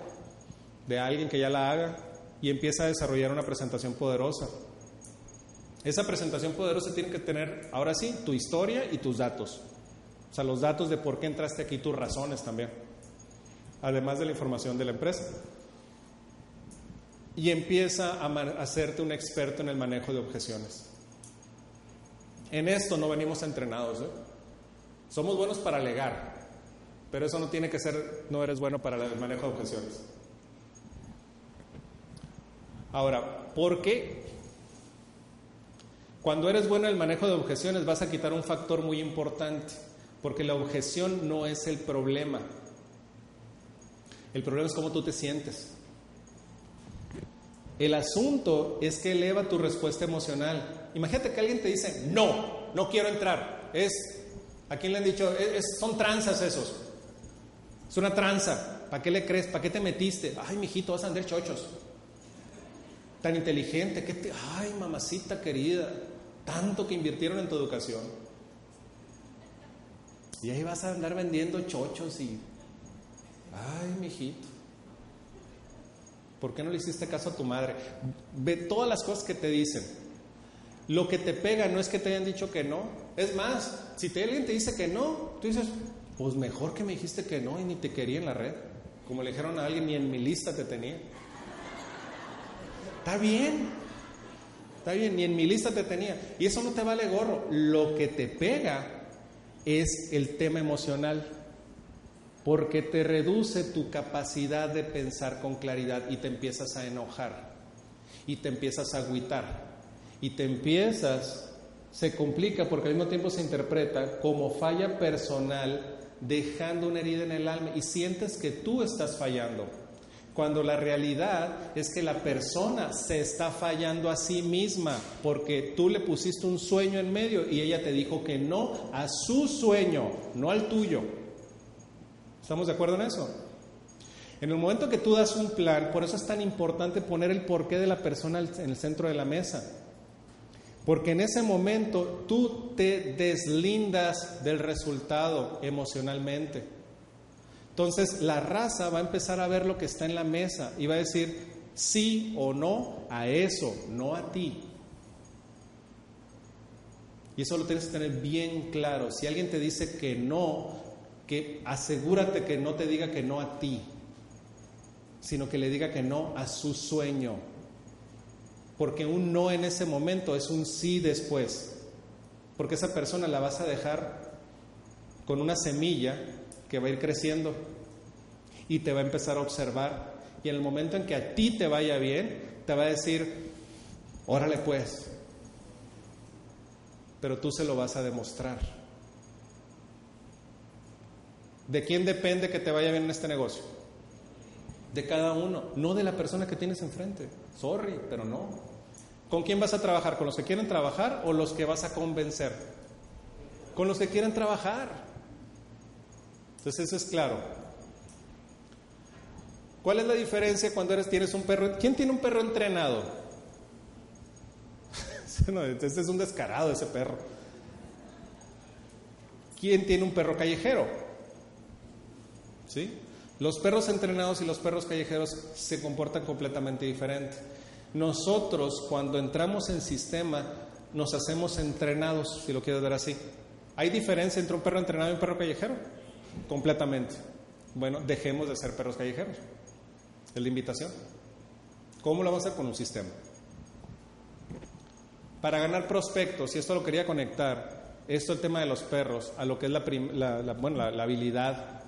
de alguien que ya la haga y empieza a desarrollar una presentación poderosa. Esa presentación poderosa tiene que tener, ahora sí, tu historia y tus datos. O sea, los datos de por qué entraste aquí, tus razones también. Además de la información de la empresa y empieza a hacerte un experto en el manejo de objeciones. En esto no venimos entrenados. ¿eh? Somos buenos para alegar, pero eso no tiene que ser, no eres bueno para el manejo de objeciones. Ahora, ¿por qué? Cuando eres bueno en el manejo de objeciones vas a quitar un factor muy importante, porque la objeción no es el problema, El problema es cómo tú te sientes. El asunto es que eleva tu respuesta emocional. Imagínate que alguien te dice, no, no quiero entrar. Es, ¿a quién le han dicho? son tranzas esos. Es una tranza. ¿Para qué le crees? ¿Para qué te metiste? Ay, mijito, vas a andar chochos. Tan inteligente, te... Ay, mamacita querida, tanto que invirtieron en tu educación. Y ahí vas a andar vendiendo chochos y... Ay, mijito. ¿Por qué no le hiciste caso a tu madre? Ve todas las cosas que te dicen. Lo que te pega no es que te hayan dicho que no. Es más, si te, alguien te dice que no, tú dices, pues mejor que me dijiste que no y ni te quería en la red. Como le dijeron a alguien, ni en mi lista te tenía. Está bien, está bien, ni en mi lista te tenía. Y eso no te vale gorro. Lo que te pega es el tema emocional, porque te reduce tu capacidad de pensar con claridad y te empiezas a enojar y te empiezas a agüitar y te empiezas, se complica porque al mismo tiempo se interpreta como falla personal dejando una herida en el alma y sientes que tú estás fallando. Cuando la realidad es que la persona se está fallando a sí misma porque tú le pusiste un sueño en medio y ella te dijo que no a su sueño, no al tuyo. ¿Estamos de acuerdo en eso? En el momento que tú das un plan, por eso es tan importante poner el porqué de la persona en el centro de la mesa. Porque en ese momento tú te deslindas del resultado emocionalmente. Entonces la raza va a empezar a ver lo que está en la mesa y va a decir sí o no a eso, no a ti. Y eso lo tienes que tener bien claro. Si alguien te dice que no, que asegúrate que no te diga que no a ti, sino que le diga que no a su sueño, porque un no en ese momento es un sí después, porque esa persona la vas a dejar con una semilla que va a ir creciendo y te va a empezar a observar. Y en el momento en que a ti te vaya bien, te va a decir, órale pues, pero tú se lo vas a demostrar. ¿De quién depende que te vaya bien en este negocio? De cada uno, no de la persona que tienes enfrente. Sorry, pero no. ¿Con quién vas a trabajar? ¿Con los que quieren trabajar o los que vas a convencer? Con los que quieren trabajar. Entonces eso es claro. ¿Cuál es la diferencia cuando eres, tienes un perro? ¿Quién tiene un perro entrenado? este es un descarado ese perro. ¿Quién tiene un perro callejero? ¿Sí? Los perros entrenados y los perros callejeros se comportan completamente diferente. Nosotros cuando entramos en sistema nos hacemos entrenados, si lo quieres ver así. ¿Hay diferencia entre un perro entrenado y un perro callejero? Completamente. Bueno, dejemos de ser perros callejeros. Es la invitación. ¿Cómo lo vamos a hacer con un sistema? Para ganar prospectos, y esto lo quería conectar, esto el tema de los perros, a lo que es la, habilidad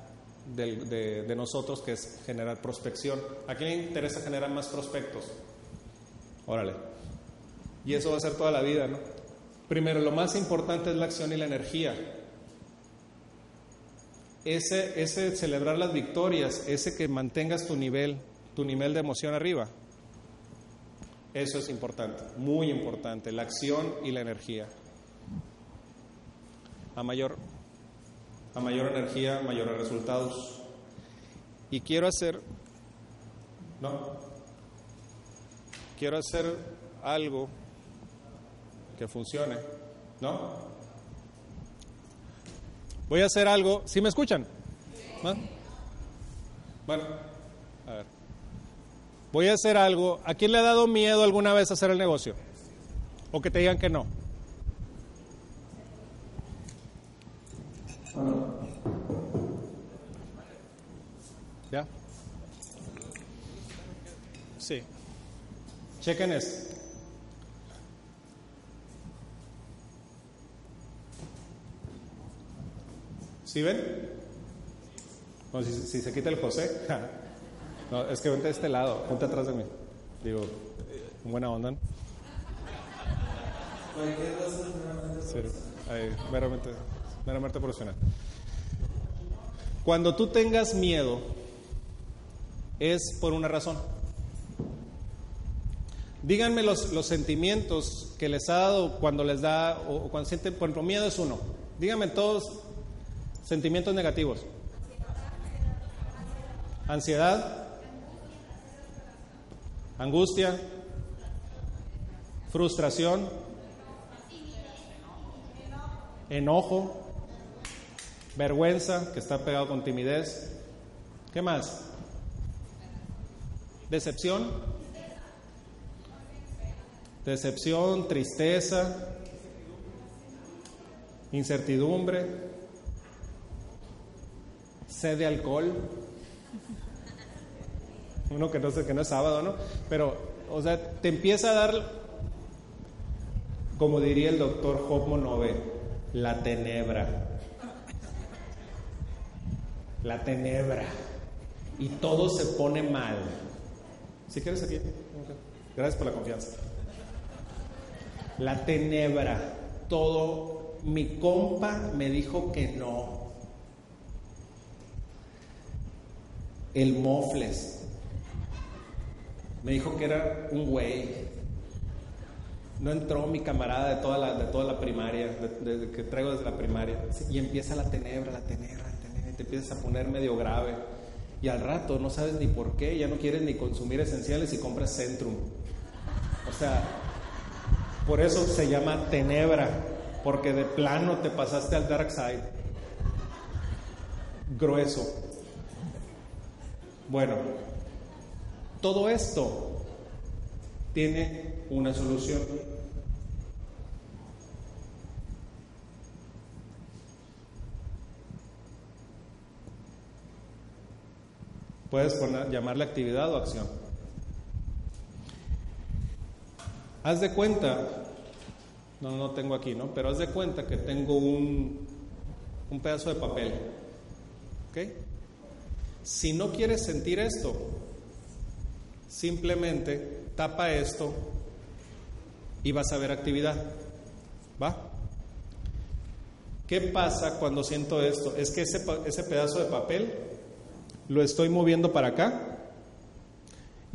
de, nosotros, que es generar prospección. ¿A quién le interesa generar más prospectos? Órale. Y eso va a ser toda la vida, ¿no? Primero, lo más importante es la acción y la energía. Ese, ese celebrar las victorias, ese que mantengas tu nivel, tu nivel de emoción arriba. Eso es importante, muy importante, la acción y la energía. A mayor, a mayor energía, mayores resultados. Y quiero hacer, ¿no? quiero hacer algo que funcione, ¿no? Voy a hacer algo, ¿sí me escuchan? Bueno, a ver. Voy a hacer algo. ¿A quién le ha dado miedo alguna vez hacer el negocio? O que te digan que no. Chequen esto. ¿Sí ven? si, se quita el José. no, es que vente de este lado, ponte atrás de mí. Digo, buena onda. Sí, ahí, meramente, meramente profesional. Cuando tú tengas miedo, es por una razón. Díganme los, sentimientos que les ha dado cuando les da, o, cuando sienten, por ejemplo, miedo es uno. Díganme todos sentimientos negativos. Ansiedad, angustia, frustración, enojo, vergüenza, que está pegado con timidez. ¿Qué más? Decepción. Decepción, tristeza, incertidumbre, sed de alcohol. Uno que no sé que no es sábado, ¿no? Pero, o sea, te empieza a dar, como diría el doctor Job Monove, la tenebra. La tenebra. Y todo se pone mal. Si quieres aquí. Gracias por la confianza. La tenebra. Todo. Mi compa me dijo que no. El mofles. Me dijo que era un güey. No entró mi camarada de toda la, de toda la primaria, que traigo desde la primaria. Y empieza la tenebra, la tenebra, la tenebra, y te empiezas a poner medio grave. Y al rato no sabes ni por qué, ya no quieres ni consumir esenciales y compras Centrum. O sea, por eso se llama tenebra, porque de plano te pasaste al dark side. Grueso. Bueno, todo esto tiene una solución. Puedes poner, llamarle actividad o acción. Haz de cuenta, no, no tengo aquí, ¿no? Pero haz de cuenta que tengo un, un pedazo de papel. ¿Ok? Si no quieres sentir esto, simplemente tapa esto y vas a ver actividad. ¿Va? ¿Qué pasa cuando siento esto? Es que ese, ese pedazo de papel lo estoy moviendo para acá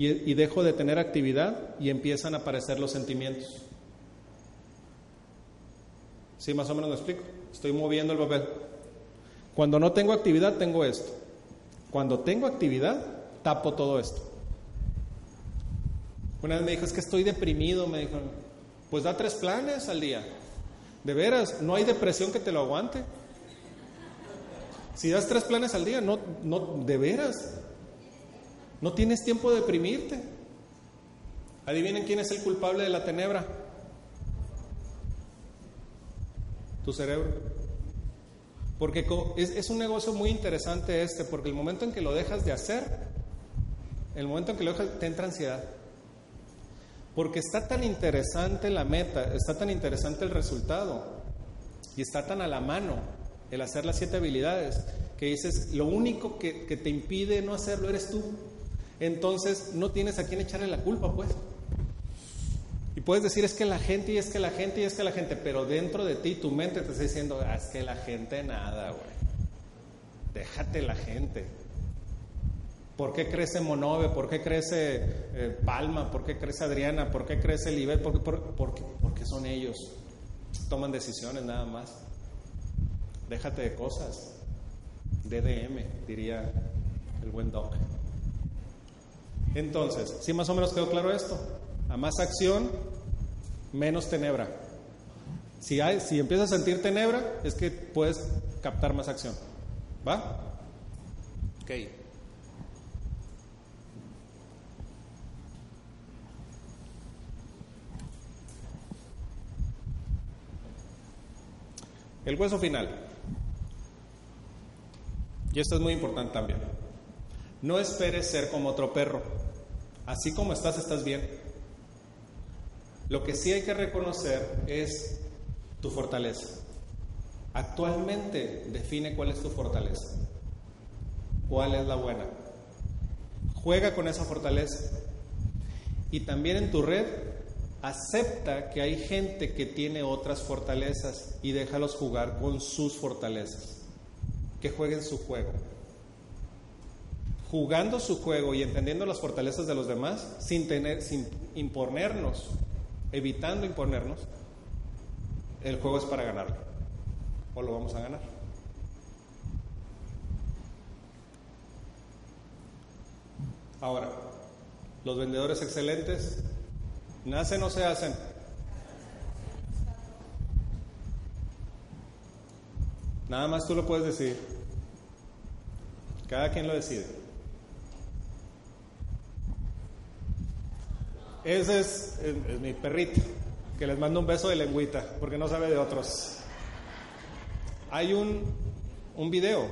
y, dejo de tener actividad y empiezan a aparecer los sentimientos. ¿Sí, más o menos lo explico? Estoy moviendo el papel. Cuando no tengo actividad, tengo esto. Cuando tengo actividad, tapo todo esto. Una vez me dijo, es que estoy deprimido, me dijo, pues da tres planes al día. De veras, no hay depresión que te lo aguante. Si das tres planes al día, no, no, de veras, no tienes tiempo de deprimirte. Adivinen quién es el culpable de la tenebra. Tu cerebro. Porque es, un negocio muy interesante este, porque el momento en que lo dejas de hacer, el momento en que lo dejas, te entra ansiedad. Porque está tan interesante la meta, está tan interesante el resultado y está tan a la mano el hacer las siete habilidades que dices, lo único que te impide no hacerlo eres tú. Entonces no tienes a quién echarle la culpa, pues. Y puedes decir es que la gente y es que la gente y es que la gente, pero dentro de ti tu mente te está diciendo, ah, es que la gente nada, güey. Déjate la gente. ¿Por qué crece Monove? ¿Por qué crece eh, Palma? ¿Por qué crece Adriana? ¿Por qué crece Libet? ¿Por, por, porque son ellos. Toman decisiones nada más. Déjate de cosas. DDM, diría el buen Doc. Entonces, ¿sí más o menos quedó claro esto? A más acción, menos tenebra. Si, hay, si empiezas a sentir tenebra, es que puedes captar más acción. ¿Va? Ok. El hueso final. Y esto es muy importante también. No esperes ser como otro perro. Así como estás, estás bien. Lo que sí hay que reconocer es tu fortaleza. Actualmente define cuál es tu fortaleza. ¿Cuál es la buena? Juega con esa fortaleza. Y también en tu red acepta que hay gente que tiene otras fortalezas y déjalos jugar con sus fortalezas. Que jueguen su juego. Jugando su juego y entendiendo las fortalezas de los demás, sin, tener, sin imponernos, evitando imponernos, el juego es para ganarlo. O lo vamos a ganar. Ahora, los vendedores excelentes, ¿nacen o se hacen? Nada más tú lo puedes decir. Cada quien lo decide. Ese es, mi perrito, que les mando un beso de lengüita, porque no sabe de otros. Hay un, un video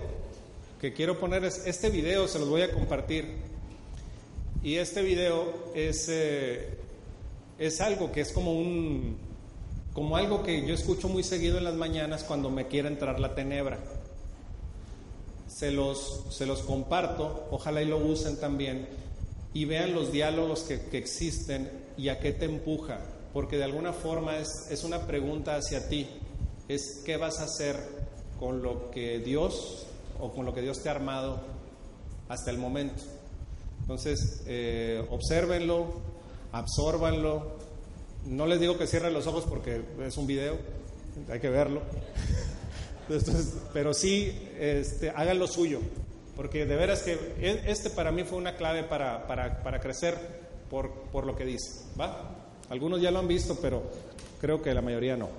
que quiero poner, este video se los voy a compartir. Y este video es, eh, es algo que es como un, como algo que yo escucho muy seguido en las mañanas cuando me quiere entrar la tenebra. Se los, se los comparto, ojalá y lo usen también y vean los diálogos que, existen y a qué te empuja, porque de alguna forma es, es una pregunta hacia ti, es qué vas a hacer con lo que Dios o con lo que Dios te ha armado hasta el momento. Entonces, eh, obsérvenlo, absórbanlo. No les digo que cierren los ojos porque es un video, hay que verlo. pero sí, este, hagan lo suyo porque de veras que e, este para mí fue una clave para, para, crecer por, por lo que dice. ¿Va? Algunos ya lo han visto, pero creo que la mayoría no.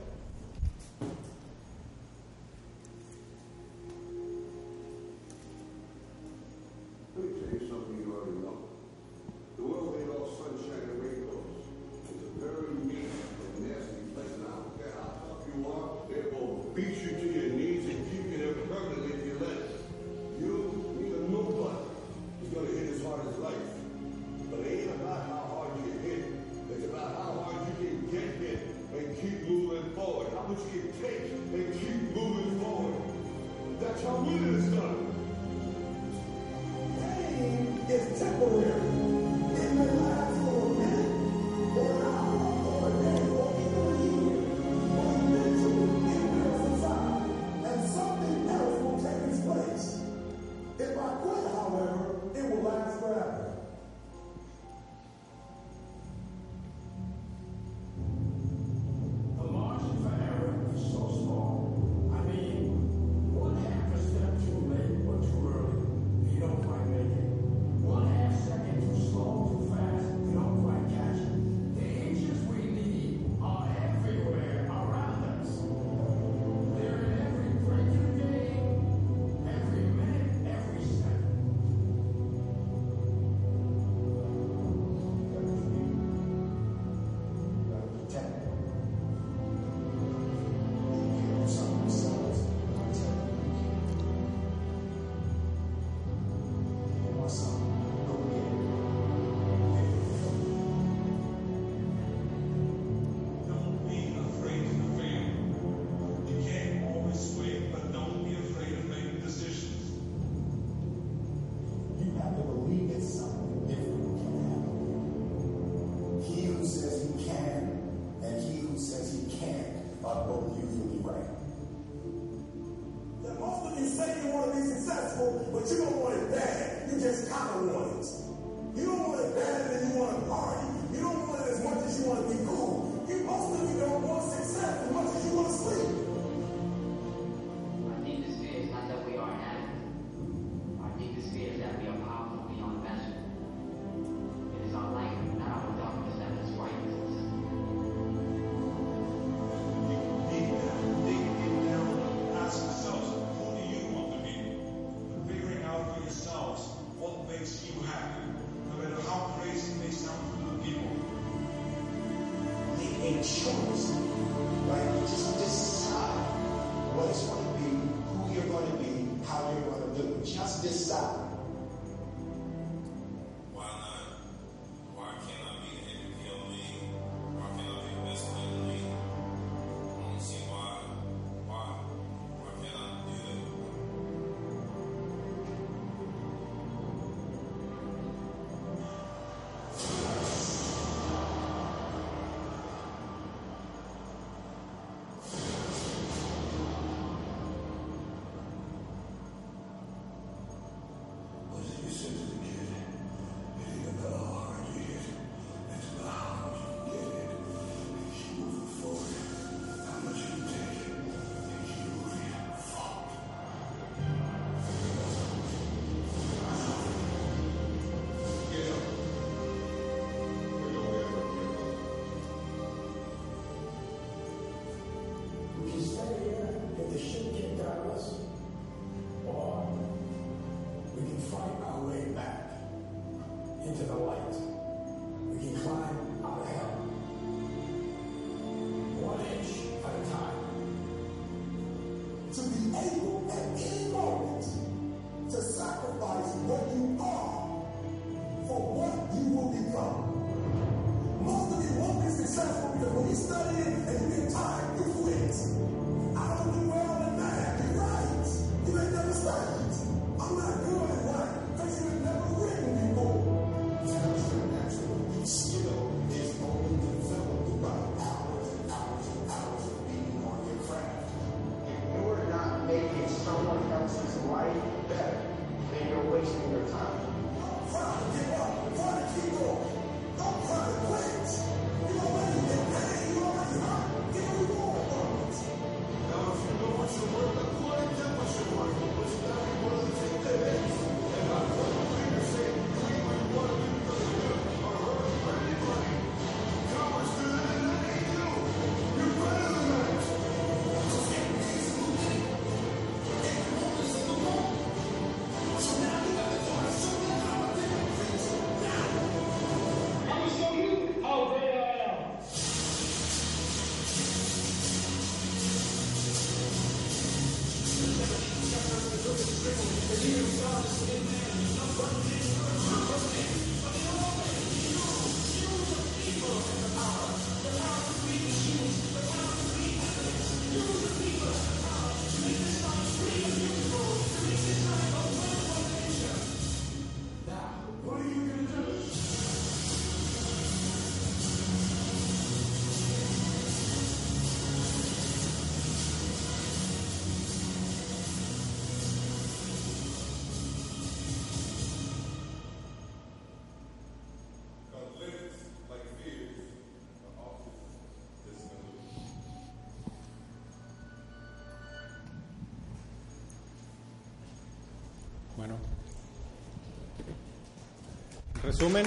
resumen.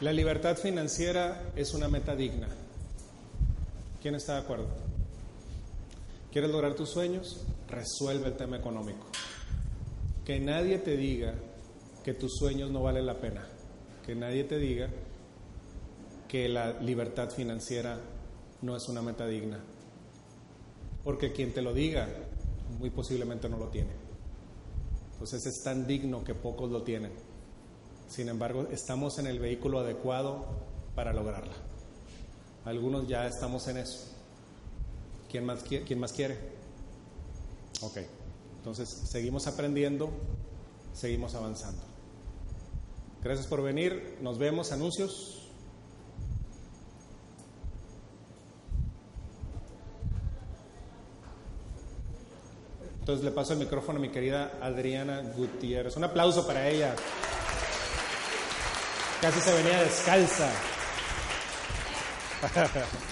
La libertad financiera es una meta digna. ¿Quién está de acuerdo? ¿Quieres lograr tus sueños? Resuelve el tema económico. Que nadie te diga que tus sueños no valen la pena. Que nadie te diga que la libertad financiera no es una meta digna porque quien te lo diga muy posiblemente no lo tiene. Entonces es tan digno que pocos lo tienen. Sin embargo, estamos en el vehículo adecuado para lograrla. Algunos ya estamos en eso. ¿Quién más, más quiere? Ok, entonces seguimos aprendiendo, seguimos avanzando. Gracias por venir, nos vemos, anuncios. Entonces le paso el micrófono a mi querida Adriana Gutiérrez. Un aplauso para ella. Casi se venía descalza.